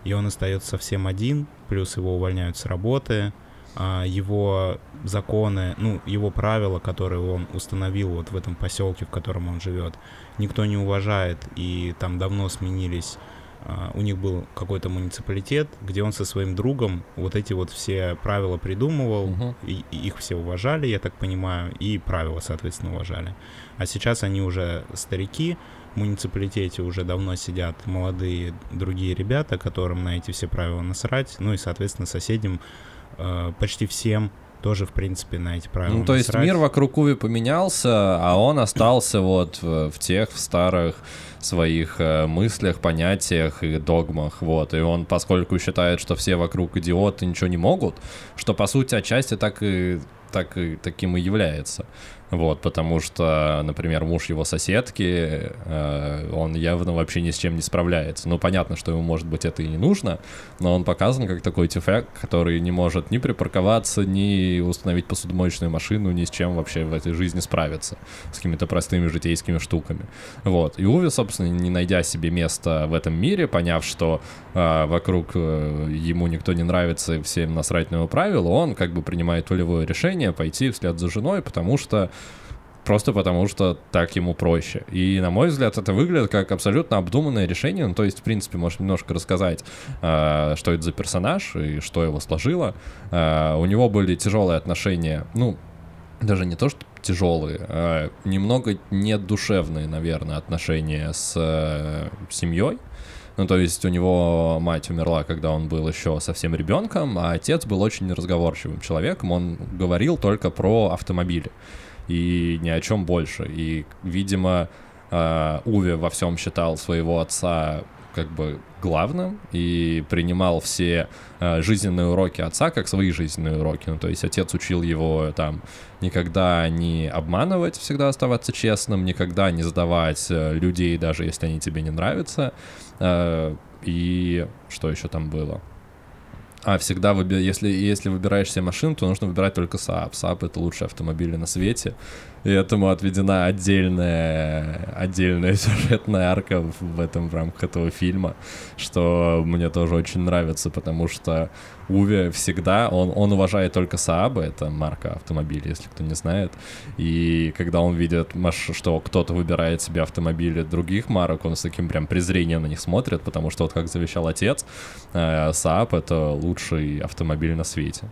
и он остается совсем один, плюс его увольняют с работы, а его законы, ну, его правила, которые он установил вот в этом поселке, в котором он живет, никто не уважает, и там давно сменились Uh, у них был какой-то муниципалитет, где он со своим другом вот эти вот все правила придумывал, uh-huh. и, и их все уважали, я так понимаю, и правила, соответственно, уважали. А сейчас они уже старики, муниципалитете уже давно сидят молодые другие ребята, которым на эти все правила насрать, ну и, соответственно, соседям э, почти всем тоже, в принципе, на эти правила Ну, то есть насрать. мир вокруг Уви поменялся, а он остался вот в, в тех в старых своих э, мыслях, понятиях и догмах, вот. И он, поскольку считает, что все вокруг идиоты ничего не могут, что, по сути, отчасти так и так и таким и является. Вот, потому что, например, муж его соседки, э, он явно вообще ни с чем не справляется. Ну, понятно, что ему, может быть, это и не нужно, но он показан как такой тюфяк, который не может ни припарковаться, ни установить посудомоечную машину, ни с чем вообще в этой жизни справиться, с какими-то простыми житейскими штуками. Вот. И Уви, собственно, не найдя себе места в этом мире, поняв, что э, вокруг э, ему никто не нравится и всем насрать на его правила, он как бы принимает волевое решение пойти вслед за женой, потому что просто потому что так ему проще. И, на мой взгляд, это выглядит как абсолютно обдуманное решение. Ну, то есть, в принципе, можешь немножко рассказать, э, что это за персонаж и что его сложило. Э, у него были тяжелые отношения, ну, даже не то, что тяжелые, а немного недушевные, наверное, отношения с э, семьей. Ну, то есть у него мать умерла, когда он был еще совсем ребенком, а отец был очень неразговорчивым человеком. Он говорил только про автомобили и ни о чем больше. И, видимо, э, Уве во всем считал своего отца как бы главным и принимал все э, жизненные уроки отца как свои жизненные уроки. Ну, то есть отец учил его там никогда не обманывать, всегда оставаться честным, никогда не сдавать э, людей, даже если они тебе не нравятся. И что еще там было? А, всегда, выби... если, если выбираешь себе машину, то нужно выбирать только Saab. Saab — это лучший автомобиль на свете. И этому отведена отдельная, отдельная (laughs) сюжетная арка в, этом в рамках этого фильма, что мне тоже очень нравится, потому что Уве всегда, он, он уважает только Saab, это марка автомобиля, если кто не знает. И когда он видит, что кто-то выбирает себе автомобили других марок, он с таким прям презрением на них смотрит, потому что вот как завещал отец, э, Saab — это лучший автомобиль на свете.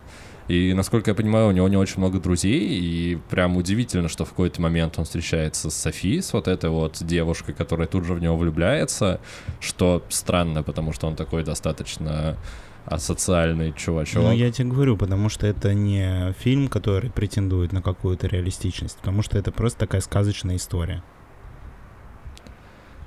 И, насколько я понимаю, у него не очень много друзей, и прям удивительно, что в какой-то момент он встречается с Софи, с вот этой вот девушкой, которая тут же в него влюбляется, что странно, потому что он такой достаточно асоциальный чувачок. Ну, я тебе говорю, потому что это не фильм, который претендует на какую-то реалистичность, потому что это просто такая сказочная история.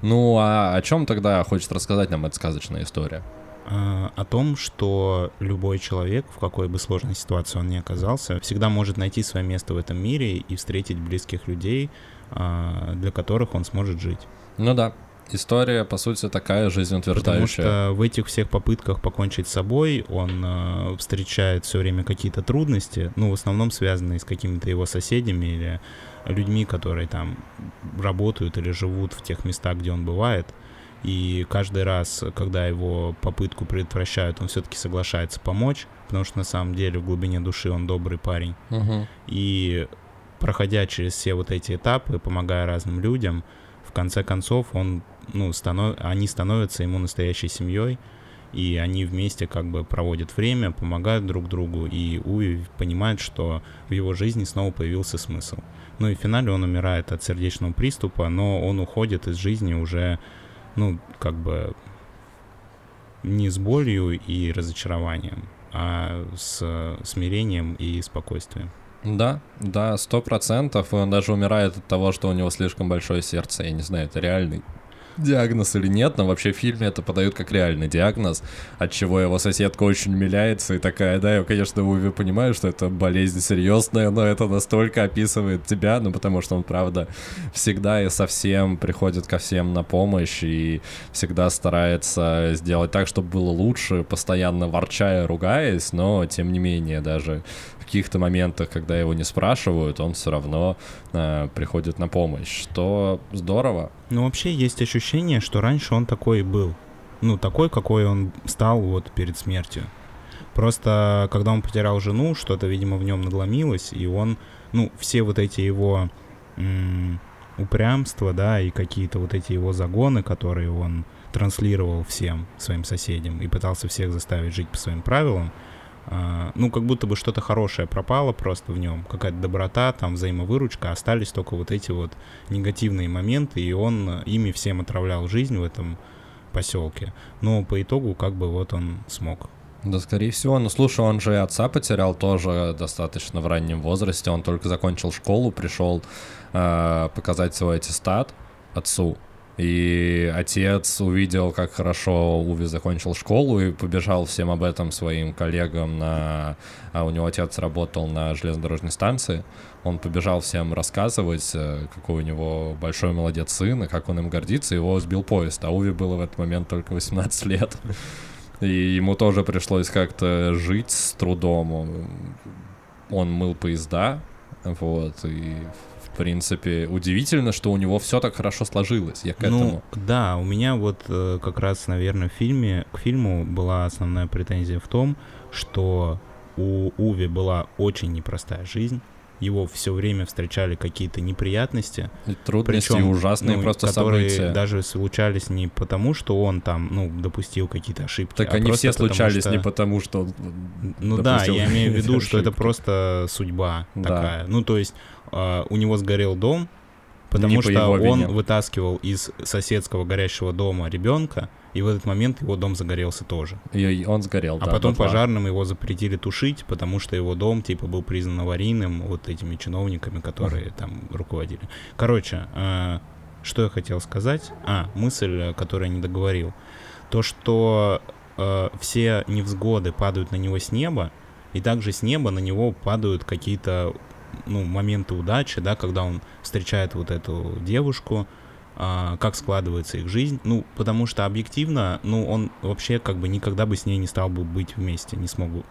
Ну, а о чем тогда хочет рассказать нам эта сказочная история? А, о том, что любой человек, в какой бы сложной ситуации он ни оказался, всегда может найти свое место в этом мире и встретить близких людей, а, для которых он сможет жить. Ну да, история, по сути, такая жизнеутверждающая. Потому что в этих всех попытках покончить с собой он э, встречает все время какие-то трудности, ну, в основном связанные с какими-то его соседями или людьми, которые там работают или живут в тех местах, где он бывает. И каждый раз, когда его попытку предотвращают, он все-таки соглашается помочь, потому что на самом деле в глубине души он добрый парень. Угу. И проходя через все вот эти этапы, помогая разным людям, в конце концов он, ну, станов... они становятся ему настоящей семьей, и они вместе как бы проводят время, помогают друг другу, и Уи понимает, что в его жизни снова появился смысл. Ну и в финале он умирает от сердечного приступа, но он уходит из жизни уже ну, как бы не с болью и разочарованием, а с смирением и спокойствием. Да, да, сто процентов. Он даже умирает от того, что у него слишком большое сердце. Я не знаю, это реальный диагноз или нет, но вообще в фильме это подают как реальный диагноз, от чего его соседка очень умиляется и такая, да, я, конечно, Уви понимаю, что это болезнь серьезная, но это настолько описывает тебя, ну, потому что он, правда, всегда и совсем приходит ко всем на помощь и всегда старается сделать так, чтобы было лучше, постоянно ворчая, ругаясь, но, тем не менее, даже каких-то моментах, когда его не спрашивают, он все равно э, приходит на помощь, что здорово. Ну, вообще есть ощущение, что раньше он такой и был. Ну, такой, какой он стал вот перед смертью. Просто, когда он потерял жену, что-то, видимо, в нем надломилось, и он, ну, все вот эти его м- упрямства, да, и какие-то вот эти его загоны, которые он транслировал всем своим соседям и пытался всех заставить жить по своим правилам, а, ну, как будто бы что-то хорошее пропало просто в нем, какая-то доброта, там, взаимовыручка, остались только вот эти вот негативные моменты, и он ими всем отравлял жизнь в этом поселке. Но по итогу, как бы, вот он смог Да, скорее всего. Ну, слушай, он же и отца потерял тоже достаточно в раннем возрасте. Он только закончил школу, пришел э, показать свой аттестат отцу. И отец увидел, как хорошо Уви закончил школу и побежал всем об этом своим коллегам на... А у него отец работал на железнодорожной станции. Он побежал всем рассказывать, э, какой у него большой молодец сын, и как он им гордится. Его сбил поезд, а Уви было в этот момент только 18 лет. (laughs) И ему тоже пришлось как-то жить с трудом. Он, он мыл поезда, вот, и в принципе, удивительно, что у него все так хорошо сложилось. Я к ну, этому. да, у меня вот э, как раз, наверное, в фильме, к фильму была основная претензия в том, что у Уви была очень непростая жизнь. Его все время встречали какие-то неприятности. И трудности, Причем, ужасные ну, просто которые события. даже случались не потому, что он там, ну, допустил какие-то ошибки. Так а они все потому случались что- не потому, что он Ну да, я имею в (laughs) виду, что это просто судьба Да. такая. Ну, то есть э, у него сгорел дом, Не потому по что его он вине. вытаскивал из соседского горящего дома ребенка, и в этот момент его дом загорелся тоже. И он сгорел. А да, потом дотла. пожарным его запретили тушить, потому что его дом типа был признан аварийным вот этими чиновниками, которые там руководили. Короче, э, что я хотел сказать? А, мысль, э, которую я не договорил. То, что э, все невзгоды падают на него с неба, и также с неба на него падают какие-то ну, моменты удачи, да, когда он встречает вот эту девушку, а, как складывается их жизнь. Ну, потому что объективно, ну, он вообще как бы никогда бы с ней не стал бы быть вместе, не смог бы.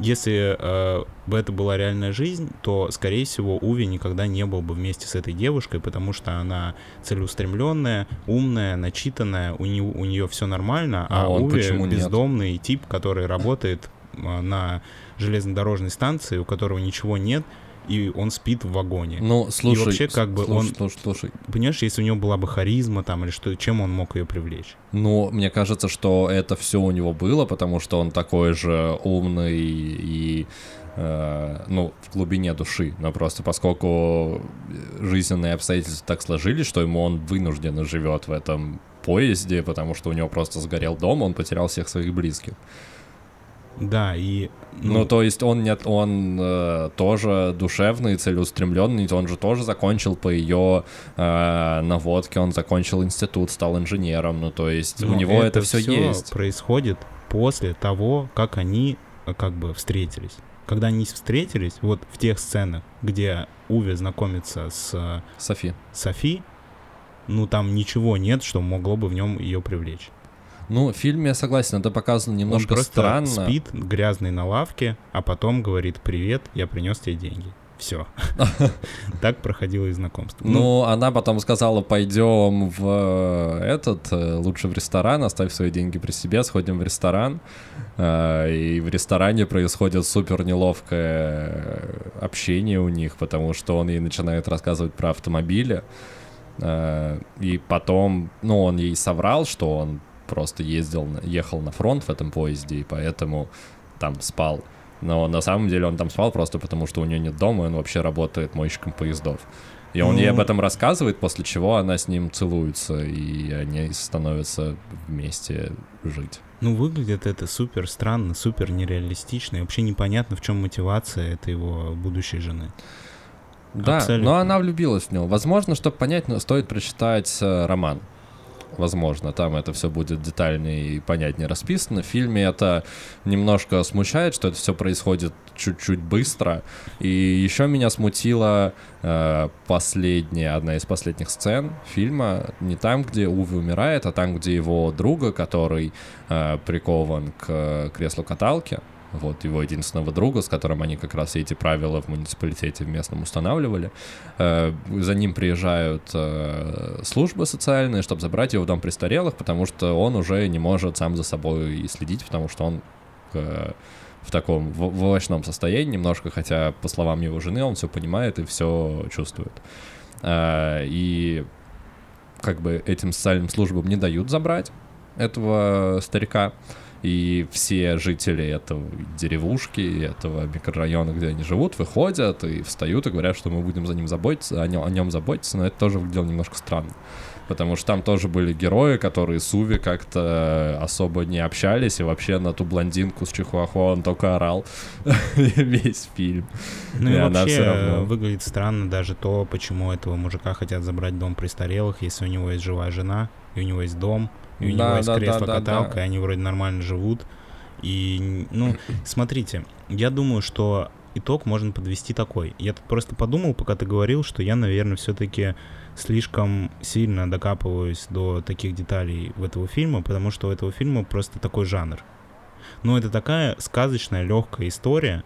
Если э, бы это была реальная жизнь, то, скорее всего, Уви никогда не был бы вместе с этой девушкой, потому что она целеустремленная, умная, начитанная, у нее, у нее все нормально, а, А он Уви почему нет? бездомный тип, который работает на железнодорожной станции, у которого ничего нет, и он спит в вагоне. Ну, слушай, вообще, как бы, слушай, он- слушай, слушай. Понимаешь, если у него была бы харизма там или что, чем он мог ее привлечь? Ну, мне кажется, что это все у него было, потому что он такой же умный и, э, ну, в глубине души. Но просто поскольку жизненные обстоятельства так сложились, что ему он вынужденно живет в этом поезде, потому что у него просто сгорел дом, он потерял всех своих близких. Да, и... Ну, то есть он нет, он э, тоже душевный, целеустремленный, он же тоже закончил по ее э, наводке, он закончил институт, стал инженером, ну, то есть у но него это, все всё есть. происходит после того, как они э, как бы встретились. Когда они встретились, вот в тех сценах, где Уве знакомится с э, Софи. Софи, ну там ничего нет, что могло бы в нем ее привлечь. Ну, в фильме, я согласен, это показано немножко Он просто странно. спит грязный на лавке, а потом говорит «Привет, я принес тебе деньги». Все. (laughs) Так проходило и знакомство. Ну, она потом сказала, пойдем в э, этот, э, лучше в ресторан, оставь свои деньги при себе, сходим в ресторан. Э, И в ресторане происходит супер неловкое общение у них, потому что он ей начинает рассказывать про автомобили. И потом, ну, он ей соврал, что он просто ездил, ехал на фронт в этом поезде, и поэтому там спал. Но на самом деле он там спал просто потому, что у нее нет дома, и он вообще работает мойщиком поездов. И он ей Ну. об этом рассказывает, после чего она с ним целуется, и они становятся вместе жить. Ну, выглядит это супер странно, супер нереалистично, и вообще непонятно, в чем мотивация этой его будущей жены. Да, Абсолютно. но она влюбилась в него. Возможно, чтобы понять, ну, стоит прочитать э, роман. Возможно, там это все будет детальнее и понятнее расписано. В фильме это немножко смущает, что это все происходит чуть-чуть быстро. И еще меня смутила э, последняя, одна из последних сцен фильма. Не там, где Уви умирает, а там, где его друга, который э, прикован к э, креслу каталки, вот его единственного друга, с которым они как раз эти правила в муниципалитете в местном устанавливали. Э, За ним приезжают э, службы социальные, чтобы забрать его в дом престарелых, потому что он уже не может сам за собой и следить, потому что он э, в таком в овощном состоянии немножко, хотя, по словам его жены, он все понимает и все чувствует. И как бы этим социальным службам не дают забрать этого старика. И все жители этого деревушки, этого микрорайона, где они живут, выходят и встают и говорят, что мы будем за ним заботиться, о нем, о нем заботиться, но это тоже выглядело немножко странно. Потому что там тоже были герои, которые с Уви как-то особо не общались, и вообще на ту блондинку с Чихуахуа он только орал (laughs) весь фильм. Ну и, И вообще равно. выглядит странно даже то, почему этого мужика хотят забрать дом престарелых, если у него есть живая жена, и у него есть дом, и у Да, него есть да, кресло-каталка, да, да. и они вроде нормально живут. И, ну, смотрите, я думаю, что итог можно подвести такой. Я тут просто подумал, пока ты говорил, что я, наверное, все-таки слишком сильно докапываюсь до таких деталей в этого фильма, потому что у этого фильма просто такой жанр. Ну, это такая сказочная, легкая история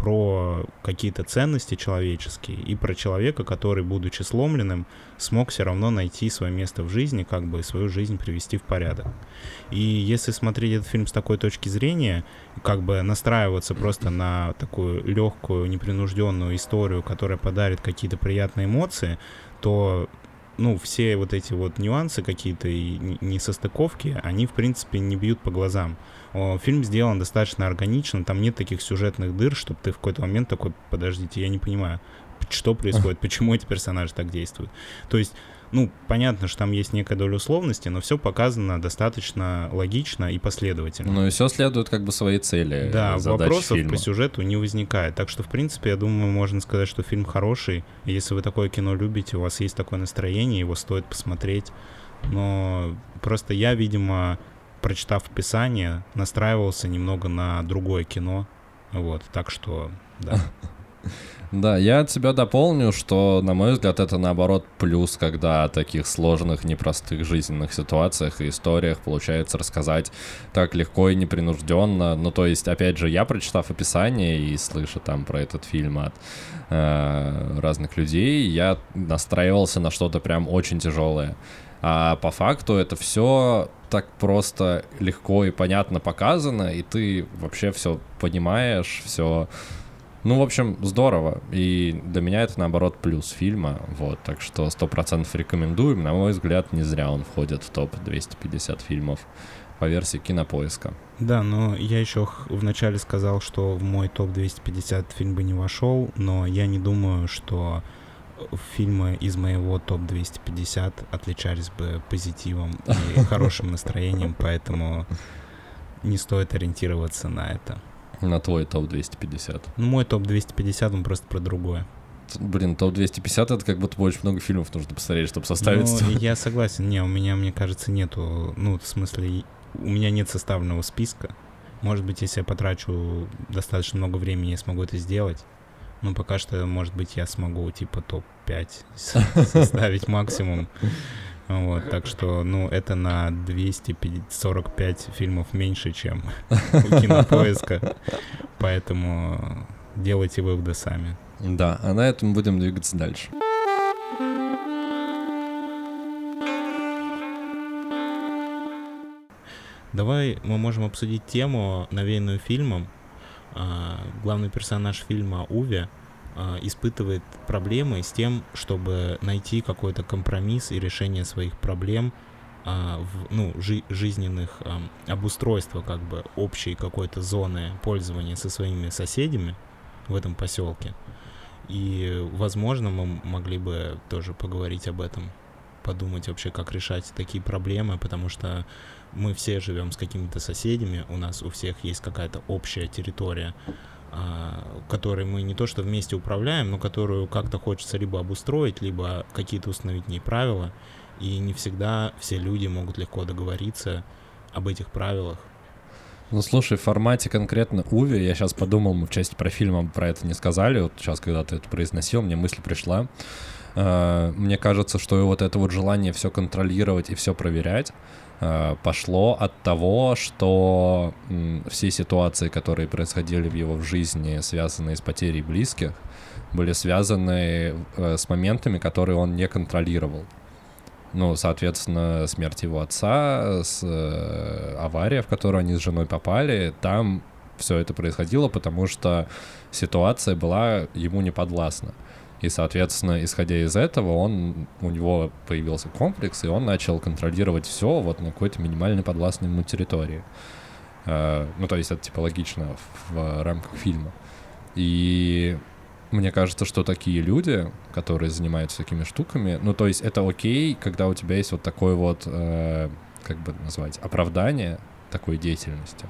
про какие-то ценности человеческие и про человека, который, будучи сломленным, смог все равно найти свое место в жизни, как бы свою жизнь привести в порядок. И если смотреть этот фильм с такой точки зрения, как бы настраиваться просто на такую легкую, непринужденную историю, которая подарит какие-то приятные эмоции, то ну, все вот эти вот нюансы какие-то и несостыковки, они, в принципе, не бьют по глазам. Фильм сделан достаточно органично, там нет таких сюжетных дыр, чтобы ты в какой-то момент такой, подождите, я не понимаю, что происходит, почему эти персонажи так действуют. То есть, ну, понятно, что там есть некая доля условности, но все показано достаточно логично и последовательно. Ну и все следует как бы своей цели. Да, задач вопросов фильма. по сюжету не возникает. Так что, в принципе, я думаю, можно сказать, что фильм хороший. Если вы такое кино любите, у вас есть такое настроение, его стоит посмотреть. Но просто я, видимо, прочитав описание, настраивался немного на другое кино. Вот, так что, да. (laughs) Да, я от себя дополню, что, на мой взгляд, это наоборот плюс, когда о таких сложных, непростых жизненных ситуациях и историях получается рассказать так легко и непринужденно. Ну, то есть, опять же, я, прочитав описание и слыша там про этот фильм от э, разных людей, я настраивался на что-то прям очень тяжелое. А по факту это все так просто легко и понятно показано, и ты вообще все понимаешь, все ну, в общем, здорово. И для меня это, наоборот, плюс фильма. Вот, так что сто процентов рекомендуем. На мой взгляд, не зря он входит в топ 250 фильмов по версии кинопоиска. Да, но я еще вначале сказал, что в мой топ-250 фильм бы не вошел, но я не думаю, что э, фильмы из моего топ-250 отличались бы позитивом и (laughs) хорошим настроением, поэтому не стоит ориентироваться на это. На твой топ 250. Ну, мой топ-250, он просто про другое. Блин, топ 250 это как будто очень много фильмов нужно посмотреть, чтобы составить. Ну, я согласен. Не, у меня, мне кажется, нету... Ну, в смысле, у меня нет составленного списка. Может быть, если я потрачу достаточно много времени, я смогу это сделать. Но пока что, может быть, я смогу, типа, топ-5 с- составить максимум. Вот, так что, ну, это на 245 фильмов меньше, чем у (laughs) кинопоиска. Поэтому делайте выводы сами. Да, а на этом будем двигаться дальше. Давай мы можем обсудить тему, навеянную фильмом. А, Главный персонаж фильма Уви а, испытывает проблемы с тем, чтобы найти какой-то компромисс и решение своих проблем, а, в, ну, жи- жизненных обустройства как бы общей какой-то зоны пользования со своими соседями в этом поселке. И, возможно, мы могли бы тоже поговорить об этом, подумать вообще, как решать такие проблемы, потому что мы все живем с какими-то соседями, у нас у всех есть какая-то общая территория, а, которой мы не то что вместе управляем, но которую как-то хочется либо обустроить, либо какие-то установить в ней правила, и не всегда все люди могут легко договориться об этих правилах. Ну, слушай, в формате конкретно Уви, я сейчас подумал, мы в части про фильм про это не сказали, вот сейчас, когда ты это произносил, мне мысль пришла. Э, Мне кажется, что вот это вот желание все контролировать и все проверять пошло от того, что все ситуации, которые происходили в его жизни, связанные с потерей близких, были связаны э, с моментами, которые он не контролировал. Ну, соответственно, смерть его отца, с, э, авария, в которую они с женой попали, там все это происходило, потому что ситуация была ему не подвластна. И, соответственно, исходя из этого, он, у него появился комплекс, и он начал контролировать все вот на какой-то минимальной подвластной ему территории. Э, ну, то есть это типа логично в, рамках фильма. И мне кажется, что такие люди, которые занимаются такими штуками, ну, то есть это окей, когда у тебя есть вот такое вот, э, как бы назвать, оправдание такой деятельности.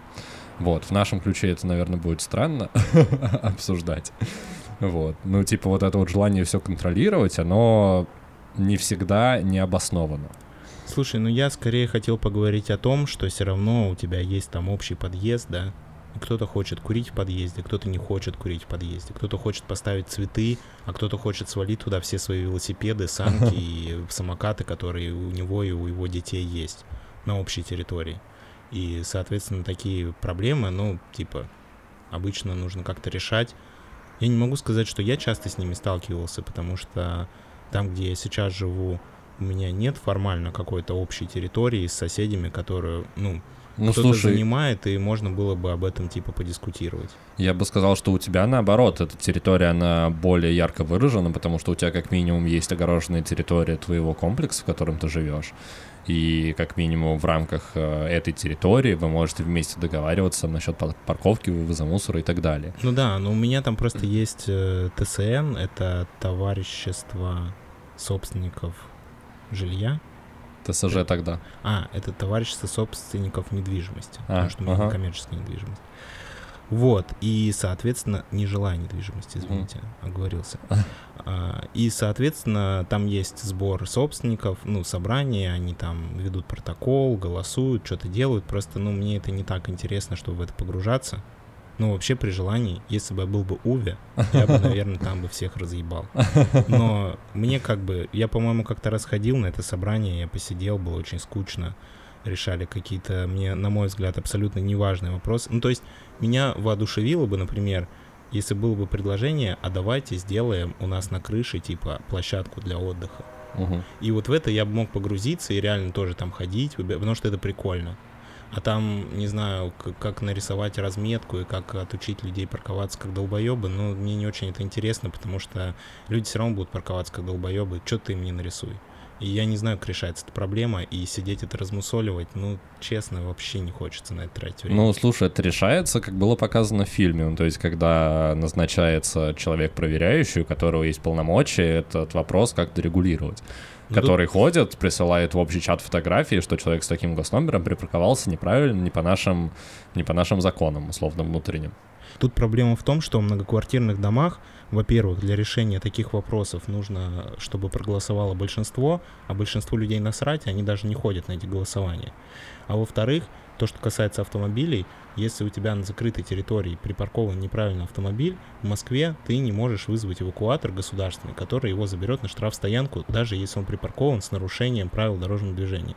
Вот, в нашем ключе это, наверное, будет странно (laughs) обсуждать. Вот, ну, типа вот это вот желание все контролировать, оно не всегда не обосновано. Слушай, ну я скорее хотел поговорить о том, что все равно у тебя есть там общий подъезд, да, кто-то хочет курить в подъезде, кто-то не хочет курить в подъезде, кто-то хочет поставить цветы, а кто-то хочет свалить туда все свои велосипеды, санки (laughs) и самокаты, которые у него и у его детей есть на общей территории. И, соответственно, такие проблемы, ну, типа, обычно нужно как-то решать. Я не могу сказать, что я часто с ними сталкивался, потому что там, где я сейчас живу, у меня нет формально какой-то общей территории с соседями, которую, ну, Ну, кто-то слушай, занимает, и можно было бы об этом типа подискутировать. я бы сказал, что у тебя наоборот, эта территория, она более ярко выражена, потому что у тебя как минимум есть огороженная территория твоего комплекса, в котором ты живешь. И как минимум в рамках э, этой территории вы можете вместе договариваться насчет пар- парковки, вывоза мусора и так далее. Ну да, но у меня там просто есть э, ТСН, это товарищество собственников жилья. ТСЖ тогда. А, это товарищество собственников недвижимости, А, потому что у меня ага. коммерческая недвижимость. Вот, и, соответственно, не жилая недвижимость, извините, оговорился. (laughs) А, И, соответственно, там есть сбор собственников, ну, собрание, они там ведут протокол, голосуют, что-то делают. Просто, ну, мне это не так интересно, чтобы в это погружаться. Ну, вообще, при желании, если бы я был бы Уве, я бы, наверное, там бы всех разъебал. Но мне как бы... Я, по-моему, как-то раз ходил на это собрание, я посидел, было очень скучно. Решали какие-то, мне, на мой взгляд, абсолютно неважные вопросы. Ну, то есть, меня воодушевило бы, например, если было бы предложение, а давайте сделаем у нас на крыше, типа, площадку для отдыха. Мгм. И вот в это я бы мог погрузиться и реально тоже там ходить, потому что это прикольно. А там, не знаю, как нарисовать разметку и как отучить людей парковаться как долбоебы, ну, мне не очень это интересно, потому что люди все равно будут парковаться как долбоебы, что ты им не нарисуй. И я не знаю, как решается эта проблема, и сидеть это размусоливать, ну, честно, вообще не хочется на это тратить время. Ну, слушай, это решается, как было показано в фильме. Ну, то есть, когда назначается человек проверяющий, у которого есть полномочия, этот вопрос как-то регулировать. Ну, тут- который ходит, присылает в общий чат фотографии, что человек с таким госномером припарковался неправильно, не по нашим, не по нашим законам, условно внутренним. Тут проблема в том, что в многоквартирных домах, во-первых, для решения таких вопросов нужно, чтобы проголосовало большинство, а большинству людей насрать, они даже не ходят на эти голосования. А во-вторых, то, что касается автомобилей, если у тебя на закрытой территории припаркован неправильно автомобиль, в Москве ты не можешь вызвать эвакуатор государственный, который его заберет на штрафстоянку, даже если он припаркован с нарушением правил дорожного движения.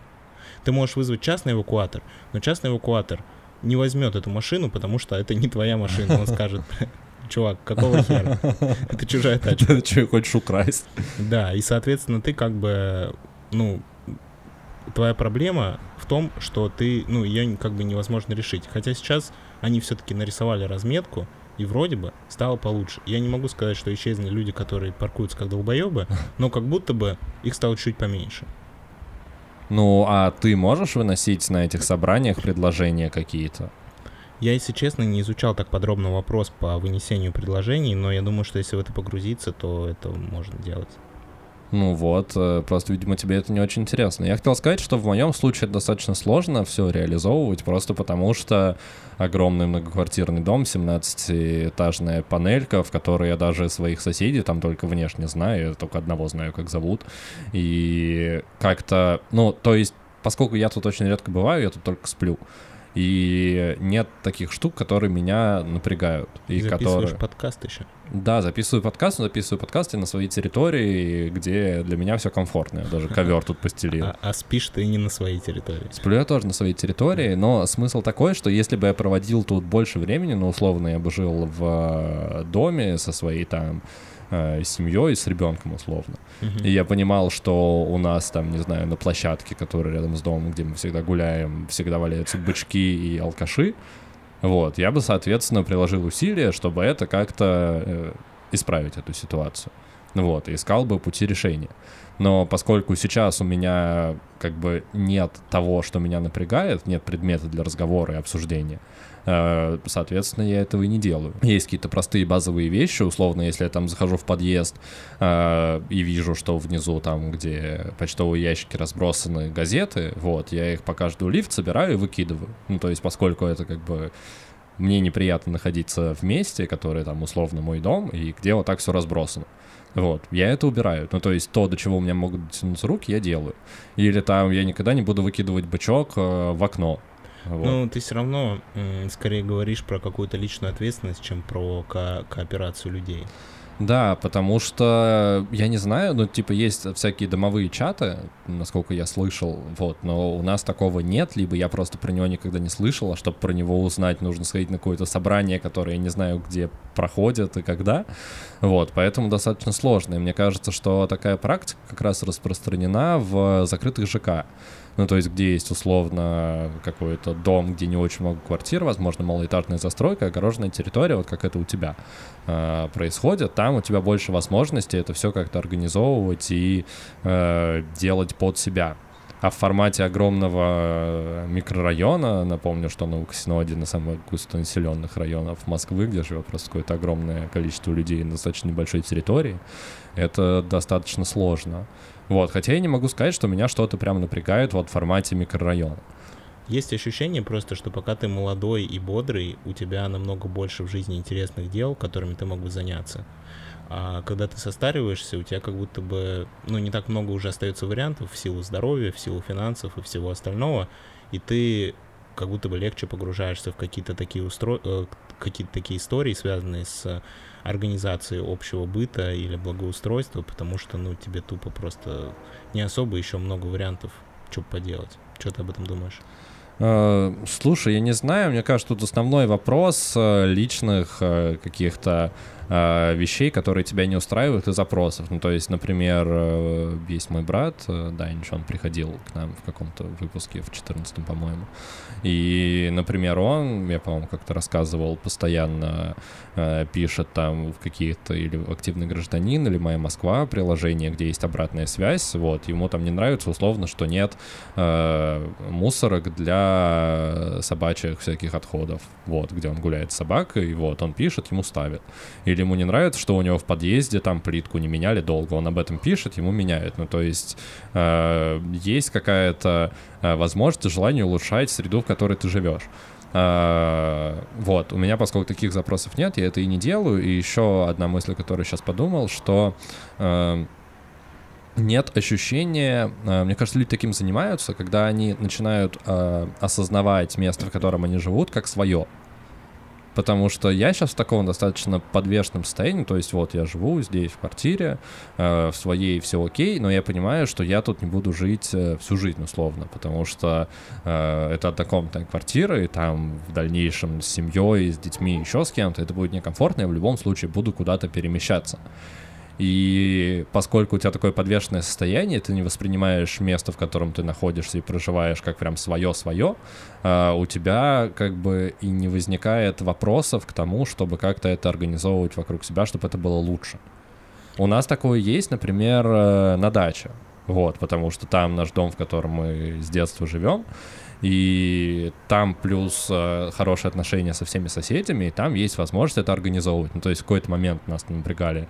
Ты можешь вызвать частный эвакуатор, но частный эвакуатор не возьмет эту машину, потому что это не твоя машина. Он скажет, (laughs) чувак, какого хера? (laughs) Это чужая тачка. Ты хочешь украсть? Да, и, соответственно, ты как бы, ну, твоя проблема в том, что ты, ну, ее как бы невозможно решить. Хотя сейчас они все-таки нарисовали разметку, и вроде бы стало получше. Я не могу сказать, что исчезли люди, которые паркуются как долбоебы, (laughs) но как будто бы их стало чуть поменьше. Ну, а ты можешь выносить на этих собраниях предложения какие-то? Я, если честно, не изучал так подробно вопрос по вынесению предложений, но я думаю, что если в это погрузиться, то это можно делать. Ну вот, э, просто, видимо, тебе это не очень интересно. Я хотел сказать, что в моем случае это достаточно сложно все реализовывать, просто потому что огромный многоквартирный дом, 17-этажная панелька, в которой я даже своих соседей там только внешне знаю, я только одного знаю, как зовут. И как-то, ну, то есть, поскольку я тут очень редко бываю, я тут только сплю. И нет таких штук, которые меня напрягают. И Записываешь которые... подкаст еще. Да, записываю подкаст, но записываю подкасты на своей территории, где для меня все комфортно. Я даже ковер тут постелил. А, а спишь ты не на своей территории. Сплю я тоже на своей территории, но смысл такой, что если бы я проводил тут больше времени, ну, условно, я бы жил в э, доме со своей там э, семьей, с ребенком, условно. Мгм. И я понимал, что у нас там, не знаю, на площадке, которая рядом с домом, где мы всегда гуляем, всегда валяются бычки и алкаши. Вот, я бы, соответственно, приложил усилия, чтобы это как-то э, исправить эту ситуацию. Вот, и искал бы пути решения. Но поскольку сейчас у меня как бы нет того, что меня напрягает, нет предмета для разговора и обсуждения, э, соответственно, я этого и не делаю. Есть какие-то простые базовые вещи, условно, если я там захожу в подъезд э, и вижу, что внизу там, где почтовые ящики разбросаны газеты, вот, я их по каждому лифт собираю и выкидываю. Ну, то есть, поскольку это как бы мне неприятно находиться в месте, которое там условно мой дом, и где вот так все разбросано. Вот, я это убираю. Ну, то есть то, до чего у меня могут дотянуться руки, я делаю. Или там я никогда не буду выкидывать бычок э, в окно. Вот. Ну, ты все равно скорее говоришь про какую-то личную ответственность, чем про ко- кооперацию людей. Да, потому что, я не знаю, ну, типа, есть всякие домовые чаты, насколько я слышал, вот, но у нас такого нет, либо я просто про него никогда не слышал, а чтобы про него узнать, нужно сходить на какое-то собрание, которое я не знаю, где проходит и когда, вот, поэтому достаточно сложно, и мне кажется, что такая практика как раз распространена в закрытых ЖК, ну, то есть, где есть условно какой-то дом, где не очень много квартир, возможно, малоэтажная застройка, огороженная территория, вот как это у тебя э, происходит, там у тебя больше возможностей это все как-то организовывать и э, делать под себя. А в формате огромного микрорайона, напомню, что на Уксиноде, на самых густонаселенных районах Москвы, где живет просто какое-то огромное количество людей на достаточно небольшой территории, это достаточно сложно. Вот, хотя я не могу сказать, что меня что-то прям напрягает вот в формате микрорайона. Есть ощущение просто, что пока ты молодой и бодрый, у тебя намного больше в жизни интересных дел, которыми ты мог бы заняться. А когда ты состариваешься, у тебя как будто бы, ну, не так много уже остается вариантов в силу здоровья, в силу финансов и всего остального, и ты как будто бы легче погружаешься в какие-то такие устро... э, какие-то такие истории, связанные с организацией общего быта или благоустройства, потому что, ну, тебе тупо просто не особо еще много вариантов, что поделать. Что ты об этом думаешь? Э, слушай, я не знаю, мне кажется, тут основной вопрос э, личных э, вещей, которые тебя не устраивают, и запросов. Ну, то есть, например, есть мой брат, Данич, он приходил к нам в каком-то выпуске, в 14 по-моему. И, например, он, я, по-моему, как-то рассказывал, постоянно э, пишет там в какие-то или активный гражданин, или моя Москва приложение, где есть обратная связь. Вот, ему там не нравится условно, что нет э, мусорок для собачьих всяких отходов. Вот, где он гуляет с собакой, и вот он пишет, ему ставят. Или ему не нравится, что у него в подъезде там плитку не меняли долго. Он об этом пишет, ему меняют. Ну, то есть э, есть какая-то э, возможность желание улучшать среду, в которой ты живешь. Uh, вот, у меня, поскольку таких запросов нет, я это и не делаю. И еще одна мысль, которую сейчас подумал, что uh, нет ощущения, мне кажется, люди таким занимаются, когда они начинают осознавать место, в котором они живут, как свое потому что я сейчас в таком достаточно подвешенном состоянии, то есть вот я живу здесь в квартире, э, в своей все окей, но я понимаю, что я тут не буду жить э, всю жизнь условно, потому что э, это однокомнатная квартира, и там в дальнейшем с семьей, с детьми, еще с кем-то это будет некомфортно, я в любом случае буду куда-то перемещаться. И поскольку у тебя такое подвешенное состояние, ты не воспринимаешь место, в котором ты находишься и проживаешь как прям свое-свое, а, у тебя как бы и не возникает вопросов к тому, чтобы как-то это организовывать вокруг себя, чтобы это было лучше. У нас такое есть, например, э, на даче. Вот, потому что там наш дом, в котором мы с детства живем, и там плюс э, хорошие отношения со всеми соседями, и там есть возможность это организовывать. Ну, то есть в какой-то момент нас напрягали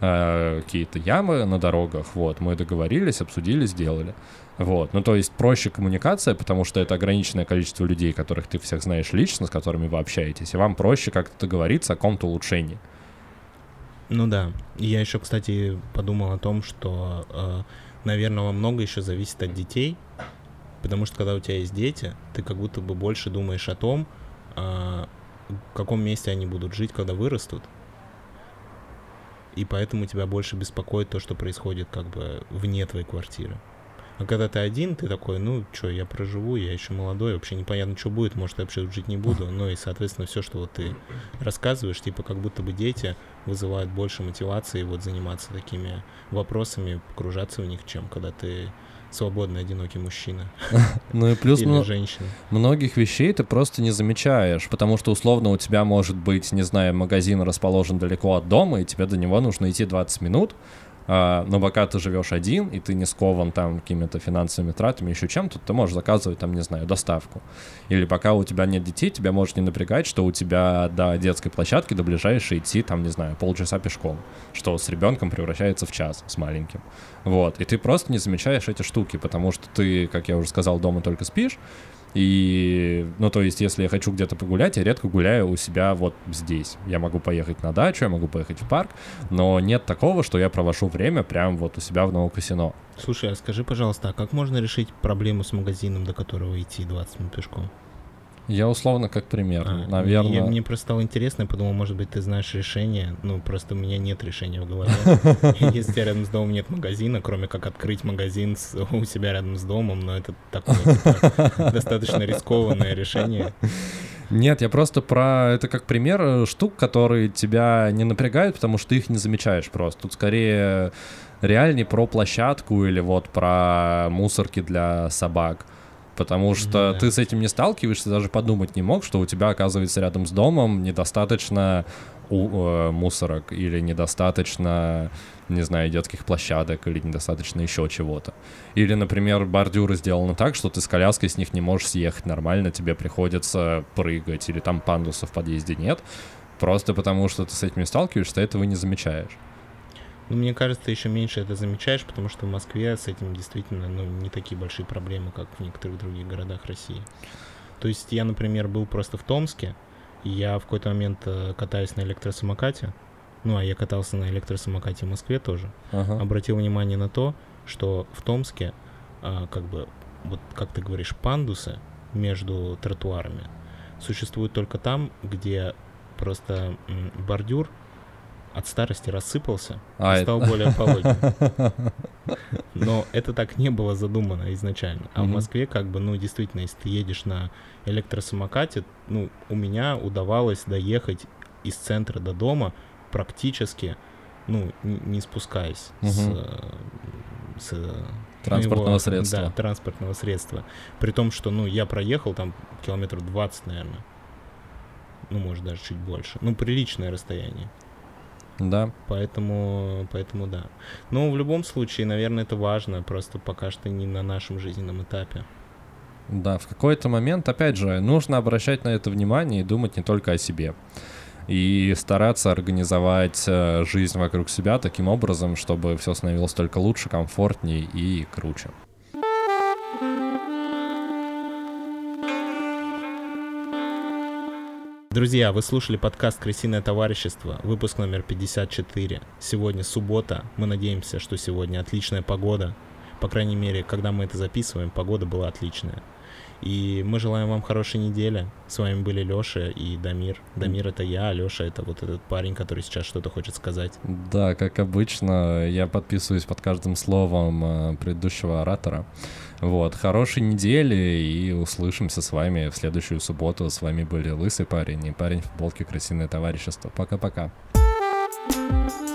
э, какие-то ямы на дорогах, вот, мы договорились, обсудили, сделали. Вот, ну то есть проще коммуникация, потому что это ограниченное количество людей, которых ты всех знаешь лично, с которыми вы общаетесь, и вам проще как-то договориться о каком-то улучшении. Ну да. Я еще, кстати, подумал о том, что, э, наверное, во много еще зависит от детей, Потому что когда у тебя есть дети, ты как будто бы больше думаешь о том, а, в каком месте они будут жить, когда вырастут. И поэтому тебя больше беспокоит то, что происходит как бы вне твоей квартиры. А когда ты один, ты такой, ну, что, я проживу, я еще молодой, вообще непонятно, что будет, может, я вообще жить не буду. (laughs) Ну и, соответственно, все, что вот ты рассказываешь, типа, как будто бы дети вызывают больше мотивации вот заниматься такими вопросами, погружаться в них, чем когда ты свободный одинокий мужчина (laughs) Ну и плюс или женщина. многих вещей ты просто не замечаешь, потому что условно у тебя может быть, не знаю, магазин расположен далеко от дома, и тебе до него нужно идти 20 минут, но пока ты живешь один, и ты не скован там какими-то финансовыми тратами, еще чем-то, ты можешь заказывать там, не знаю, доставку. Или пока у тебя нет детей, тебя может не напрягать, что у тебя до детской площадки, до ближайшей идти там, не знаю, полчаса пешком, что с ребенком превращается в час с маленьким. Вот, и ты просто не замечаешь эти штуки, потому что ты, как я уже сказал, дома только спишь, и, ну, то есть, если я хочу где-то погулять, я редко гуляю у себя вот здесь. Я могу поехать на дачу, я могу поехать в парк, но нет такого, что я провожу время прям вот у себя в Новокосино. Слушай, а скажи, пожалуйста, а как можно решить проблему с магазином, до которого идти 20 минут пешком? Я условно как пример, А, наверное. Мне, мне просто стало интересно, я подумал, может быть, ты знаешь решение. Ну, просто у меня нет решения в голове. (laughs) Если рядом с домом нет магазина, кроме как открыть магазин у себя рядом с домом, но это такое типа, (laughs) достаточно рискованное решение. Нет, я просто про это как пример э, штук, которые тебя не напрягают, потому что ты их не замечаешь просто. Тут скорее реальнее про площадку или вот про мусорки для собак. Потому что да. ты с этим не сталкиваешься, даже подумать не мог, что у тебя, оказывается, рядом с домом недостаточно у- э, мусорок или недостаточно, не знаю, детских площадок или недостаточно еще чего-то. Или, например, бордюры сделаны так, что ты с коляской с них не можешь съехать нормально, тебе приходится прыгать, или там пандуса в подъезде нет, просто потому что ты с этим не сталкиваешься, ты этого не замечаешь. Ну, мне кажется, еще меньше это замечаешь, потому что в Москве с этим действительно ну, не такие большие проблемы, как в некоторых других городах России. То есть я, например, был просто в Томске, и я в какой-то момент э, катаюсь на электросамокате, ну, а я катался на электросамокате в Москве тоже, Ага. обратил внимание на то, что в Томске, а, как бы, вот как ты говоришь, пандусы между тротуарами существуют только там, где просто бордюр от старости рассыпался А, и это- стал более пологим. (laughs) Но это так не было задумано изначально. А в Мгм. Москве, как бы, ну, действительно, если ты едешь на электросамокате, ну, у меня удавалось доехать из центра до дома практически, ну, не спускаясь с, Мгм. э, с, Транспортного моего, средства. Да, транспортного средства. При том, что, ну, я проехал там километров 20, наверное. Ну, может, даже чуть больше. Ну, приличное расстояние. Да. Поэтому, поэтому да. Но в любом случае, наверное, это важно, просто пока что не на нашем жизненном этапе. Да, в какой-то момент, опять же, нужно обращать на это внимание и думать не только о себе. И стараться организовать э, жизнь вокруг себя таким образом, чтобы все становилось только лучше, комфортнее и круче. Друзья, вы слушали подкаст «Крысиное товарищество», выпуск номер 54. Сегодня суббота. Мы надеемся, что сегодня отличная погода. По крайней мере, когда мы это записываем, погода была отличная. И мы желаем вам хорошей недели. С вами были Лёша и Дамир. Дамир — это я, а Лёша — это вот этот парень, который сейчас что-то хочет сказать. Да, как обычно, я подписываюсь под каждым словом э, предыдущего оратора. Вот, хорошей недели и услышимся с вами в следующую субботу. С вами были Лысый парень и парень в футболке Крысиное товарищество. Пока-пока. Thank